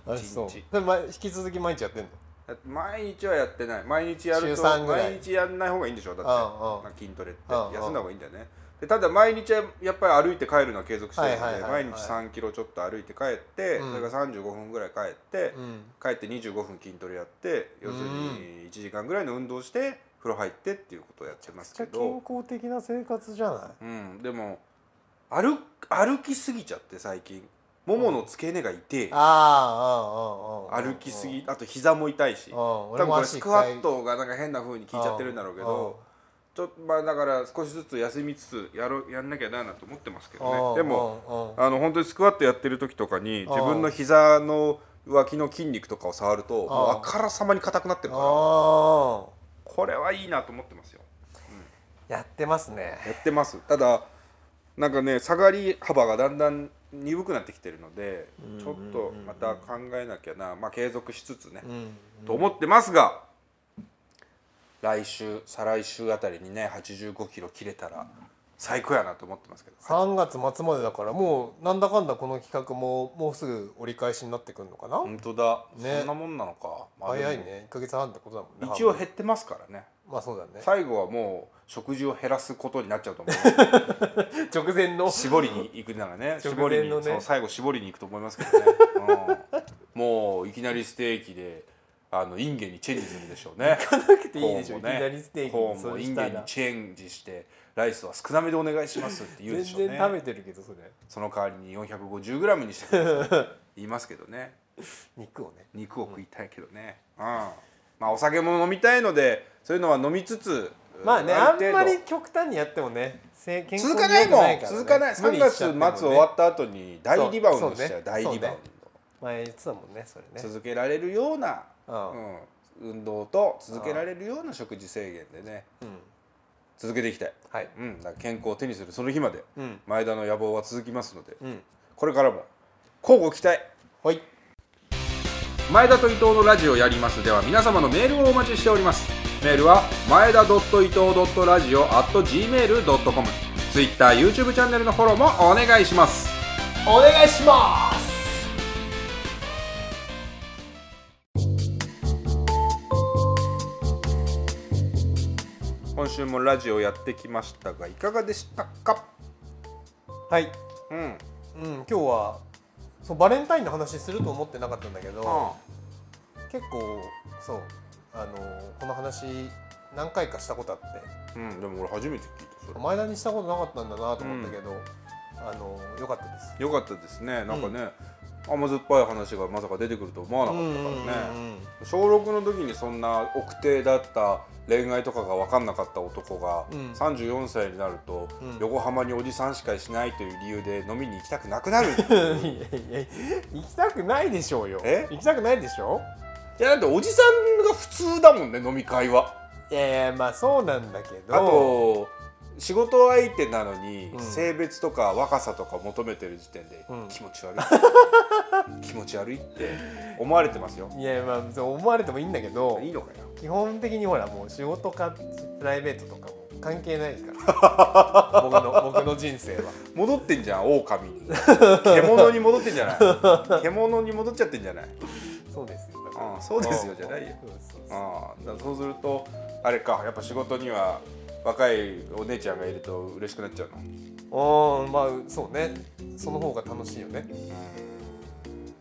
あそう。一日で前引き続き毎日やってんの？毎日はやってない。毎日やる週と三ぐらい。毎日やんない方がいいんでしょだって。うんうん。なんか筋トレって。うんうん。休んだ方がいいんだよね。でただ毎日はやっぱり歩いて帰るのは継続してるのはいはいはいはい。で毎日3キロちょっと歩いて帰って、うん。それから35分ぐらい帰って、うん。帰って25分筋トレやって要するに1時間ぐらいの運動して風呂入ってっていうことをやってますけめっちゃ健ど、康的な生活じゃない？うん、でも歩歩きすぎちゃって最近。ももの付け根が痛い、ああああああ歩きすぎあと膝も痛いし。うん。多分これスクワットがなんか変な風に効いちゃってるんだろうけどちょっとまあだから少しずつ休みつつやろやんなきゃななと思ってますけどね。でもあの本当にスクワットやってる時とかに自分の膝の脇の筋肉とかを触るともうあからさまに硬くなってるから。あこれはいいなと思ってますよ。あやってますね。やってます。ただなんかね下がり幅がだんだん鈍くなってきてるのでちょっとまた考えなきゃな。まあ継続しつつね。うん。と思ってますが来週再来週あたりにね85キロ切れたら最高やなと思ってますけど。3月末までだからもうなんだかんだこの企画ももうすぐ折り返しになってくるのかな、本当だ、ね。そんなもんなのか、まあ早いね。1か月半ってことだもんね一応減ってますからね。まあそうだね。最後はもう食事を減らすことになっちゃうと思う。[laughs] 直前の。絞りに行くならね。[laughs] 直絞りに前のね最後絞りに行くと思いますけどね、うん、もういきなりステーキであのインゲンにチェンジするでしょうね。行かなくていいでしょ、こうもね。いきなりステーキこうそもインゲンにチェンジしてライスは少なめでお願いしますって言うで全しょうね。然食べてるけどそれ。その代わりに 450g にしてください言いますけどね。[laughs] 肉をね。肉を食いたいけどね、うん。まあお酒も飲みたいのでそういうのは飲みつつまあねあんまり極端にやってもね続かないもん続かない3無理しちゃってもね。月末終わった後に大リバウンドしちゃう。大リバウンド、前言ってたもんねそれね。続けられるような、うん。うん運動と続けられるような食事制限でね。うん。続けていきたい、はい。うん、だから健康を手にするその日まで。うん。前田の野望は続きますので。うん。これからも交互期待。はい。前田と伊藤のラジオやります。では皆様のメールをお待ちしております。メールは前田伊藤ラジオ at gmail.com Twitter、YouTube チャンネルのフォローもお願いします。お願いします週もラジオやってきましたがいかがでしたか？はい。うん。うん今日はそうバレンタインの話すると思ってなかったんだけど結構そうあのこの話何回かしたことあって。うんでも俺初めて聞いたそれ。前田にしたことなかったんだなと思ったけど、あのよかったです。よかったですね。なんかね、甘酸っぱい話がまさか出てくると思わなかったからね、小6の時にそんな奥手だった恋愛とかが分かんなかった男が、うん。34歳になると、うん。横浜におじさんしかしないという理由で飲みに行きたくなくなる。い [laughs] いやいや行きたくないでしょうよ。え？行きたくないでしょ？やだっておじさんが普通だもんね飲み会は。いやいやまあそうなんだけど。あと仕事相手なのに、うん。性別とか若さとか求めてる時点で、うん。気持ち悪い。[laughs] 気持ち悪いって思われてますよ。いやまあそう思われてもいいんだけどいいのかよ。基本的にほらもう仕事かプライベートとかも関係ないから。[laughs] 僕の僕の人生は。戻ってんじゃん狼に。[laughs] 獣に戻ってんじゃない。獣に戻っちゃってんじゃない。そうですよ。ああそうですよじゃないよ。ああそうするとあれかやっぱ仕事には若いお姉ちゃんがいると嬉しくなっちゃうの？うんまあそうね。その方が楽しいよね。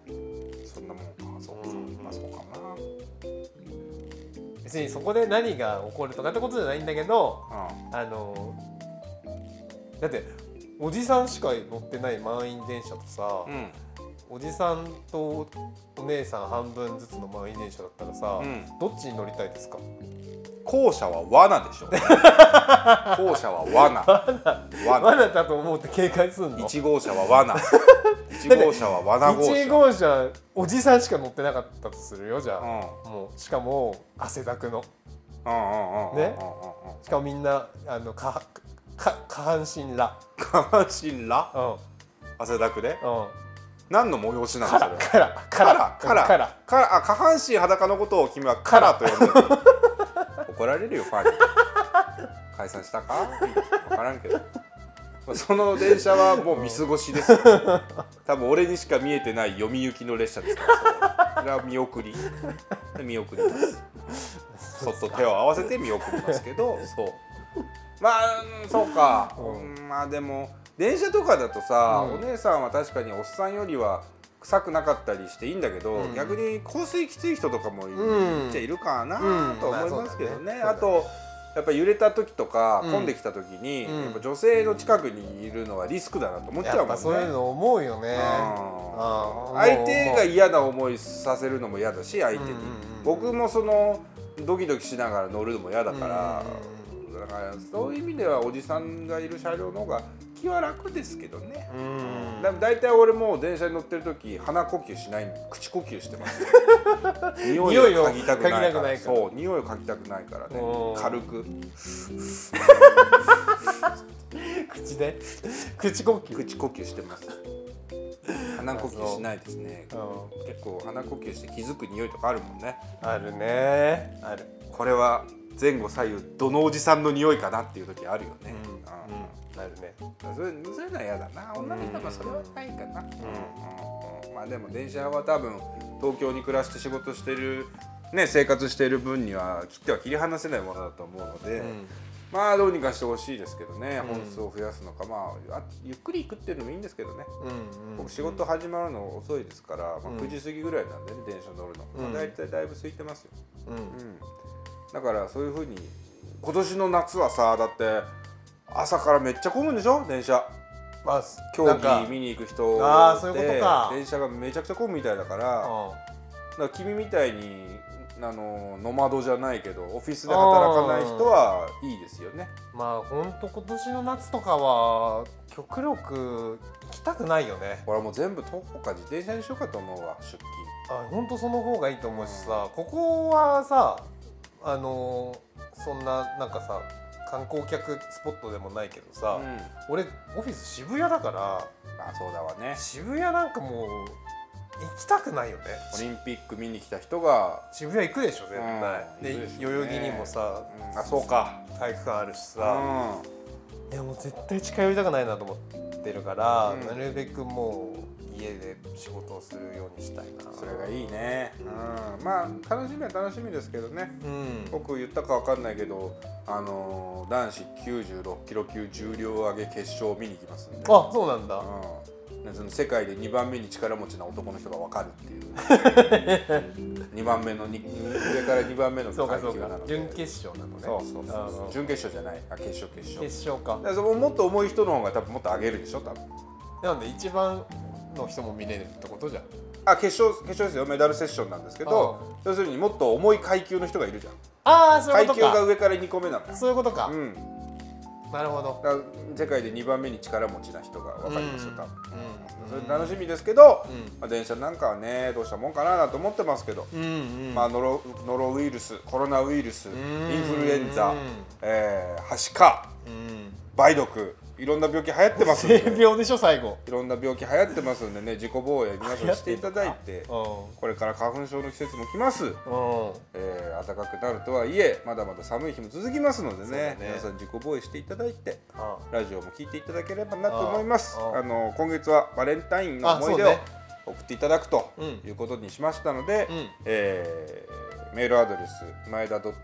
うん。そんなもんか。そうか、うん。まあそうかもな。別にそこで何が起こるとかってことじゃないんだけどああのだっておじさんしか乗ってない満員電車とさ、あうん。おじさんとお姉さん半分ずつの満員電車だったらさ、うん。どっちに乗りたいですか？後者は罠でしょ。[laughs] 後者は罠。罠。罠。だと思って警戒すんの？1号車は罠。[laughs] 1号車は罠号車。1号車おじさんしか乗ってなかったとするよじゃあ、うん。もうしかも汗だくの。ね。しかもみんなあのかか下半身ら、下半身ら？うん、汗だくで？うん。何の催しなのカそれは？ラカラカラカラカラカラあ下半身裸のことを君はカラと呼んでる怒られるよファンに。[laughs] 解散したか？分からんけど。まあその電車はもう見過ごしですよ。多分俺にしか見えてない読み行きの列車ですからそれは見送り。で見送ります。そっと手を合わせて見送りますけどそう。まあうんそうか、うんまあでも電車とかだとさ、うん。お姉さんは確かにおっさんよりは臭くなかったりしていいんだけど、うん。逆に香水きつい人とかもい,、うん。っちゃいるかなうん。と思いますけどね,、まああとやっぱ揺れた時とか、うん。混んできた時に、うん。やっぱ女性の近くにいるのはリスクだなと思っちゃうもんね。やっぱそういうの思うよね。相手が嫌な思いさせるのも嫌だし相手に、僕もそのドキドキしながら乗るのも嫌だから、うん。だからそういう意味ではおじさんがいる車両の方が気は楽ですけどね、うん。だだいたい俺もう電車に乗ってる時鼻呼吸しない口呼吸してます。[laughs] 匂いを嗅ぎたくないから。そう匂いを嗅ぎたくないからね。うん。軽く。[laughs] 口で？口呼吸？口呼吸してます。鼻呼吸しないですね。う結構鼻呼吸して気づく匂いとかあるもんね。あるね。ある。これは前後左右どのおじさんの匂いかなっていう時あるよね、うん。うん。あるね。それそういうのは嫌だな。女の人はそれはないかな、まあでも電車は多分東京に暮らして仕事してるね生活している分には切っては切り離せないものだと思うので、うん。まあどうにかしてほしいですけどね。うん。本数を増やすのか、まああゆっくり行くっていうのもいいんですけどね、うんうん。僕仕事始まるの遅いですから、まあ、うん。9時過ぎぐらいなんでね電車乗るの、うん。まあ、大体だいぶ空いてますよ、うん。うん、だからそういうふうに今年の夏はさだって朝からめっちゃ混むんでしょ？電車。まあ競技見に行く人あーそういうことか。で電車がめちゃくちゃ混むみたいだからだから君みたいにあのノマドじゃないけどオフィスで働かない人はいいですよね。うんまあほんと今年の夏とかは極力行きたくないよね。俺はもう全部徒歩か自転車にしようかと思うわ出勤。あほんとその方がいいと思うしさここはさあのそんななんかさ観光客スポットでもないけどさ、うん。俺オフィス渋谷だからまあそうだわね。渋谷なんかもう行きたくないよね。オリンピック見に来た人が、渋谷行くでしょ絶対、うん。で行くでしょうね。代々木にもさ、うん。あそうか。体育館あるしうさ、ん。いやもう絶対近寄りたくないなと思ってるから、うん。なるべくもう家で仕事をするようにしたいな。それがいいね、うん、まあ楽しみは楽しみですけどね。うん。僕言ったかわかんないけどあのー男子96キロ級重量上げ決勝を見に行きますんで。あそうなんだ、うん、でその世界で2番目に力持ちな男の人が分かるっていう。[laughs] 2番目のに上から2番目の階級なので。準決勝なのね。そうそうそう準決勝じゃない。あ決勝決勝。決勝か。だからそのもっと重い人の方が多分もっと上げるでしょ多分。なんで一番の人も見れるってことじゃん。あ決勝決勝ですよ。メダルセッションなんですけど要するにもっと重い階級の人がいるじゃん。ああそういう階級がことか上から2個目なの。よそういうことか、うん。なるほど。世界で2番目に力持ちな人が分かりますよ多分。うん。それ楽しみですけど、うん。まあ、電車なんかはねどうしたもんかななんて思ってますけど、うんうん。まあ、ノロノロウイルスコロナウイルスイん。ンフルエンザ、えー、はしかうん。梅毒いろんな病気流行ってますんで。性病でしょ最後。いろんな病気流行ってますんでね自己防衛皆さんしていただいてうこれから花粉症の季節も来ます、えー、暖かくなるとはいえまだまだ寒い日も続きますのでねね。皆さん自己防衛していただいてあラジオも聞いていただければなと思います。あの今月はバレンタインの思い出を送っていただくとうん。いうことにしましたので、うん。えーメールアドレス前田伊藤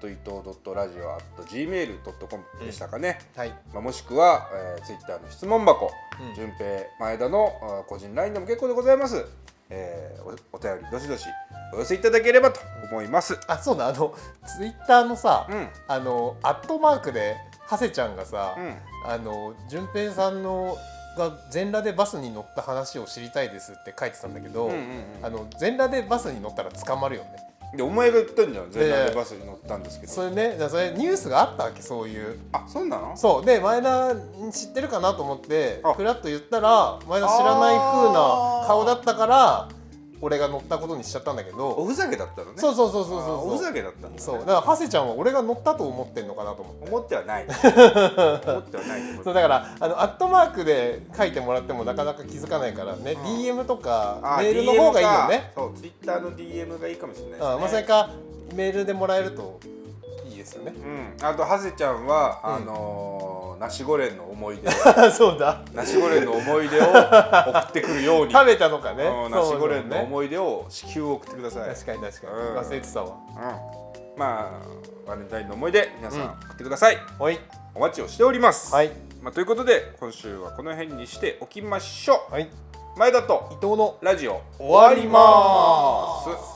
ラジオ gmail.com でしたかね、はい。まあ、もしくは、えー、ツイッターの質問箱、うん。順平前田の個人 LINE でも結構でございます、えーおお便りどしどしお寄せいただければと思います、あそうだ。あのツイッターのさ、うん。あのアットマークでハセちゃんがさ、うん。あの順平さんのが全裸でバスに乗った話を知りたいですって書いてたんだけど、うんうんうん。あの全裸でバスに乗ったら捕まるよねでお前が言ったんじゃん。全裸でバスに乗ったんですけど。それねだからそれニュースがあったわけそういう。あそうなの？そう。で前田知ってるかなと思ってあ。ふらっと言ったら前田知らない風な顔だったから俺が乗ったことにしちゃったんだけおどふざけだったのね。そうそうそうそうそう。おふざけだったんだね。そう。だからハセちゃんは俺が乗ったと思ってんのかなと思って。思ってはない [laughs] 思ってはないそうだからあのアットマークで書いてもらってもなかなか気づかないからね、ん。DM とかあメールの方がいいよね。そうツイッターの DM がいいかもしれないですね。あまあそれかメールでもらえるとですよね。うん。あとハセちゃんは、あのーナシゴレンの思い出を。[laughs] そうだ。ナシゴレンの思い出を [laughs] 送ってくるように。食べたのかね。うん。ナシゴレンの思い出を至急送ってください、確かに確かに。うん。忘れてたわ。うん、まあバレンタインの思い出皆さん送ってください、はい。お待ちをしております、はい。まあ、ということで今週はこの辺にしておきましょう。はい。前田と伊藤のラジオ終わります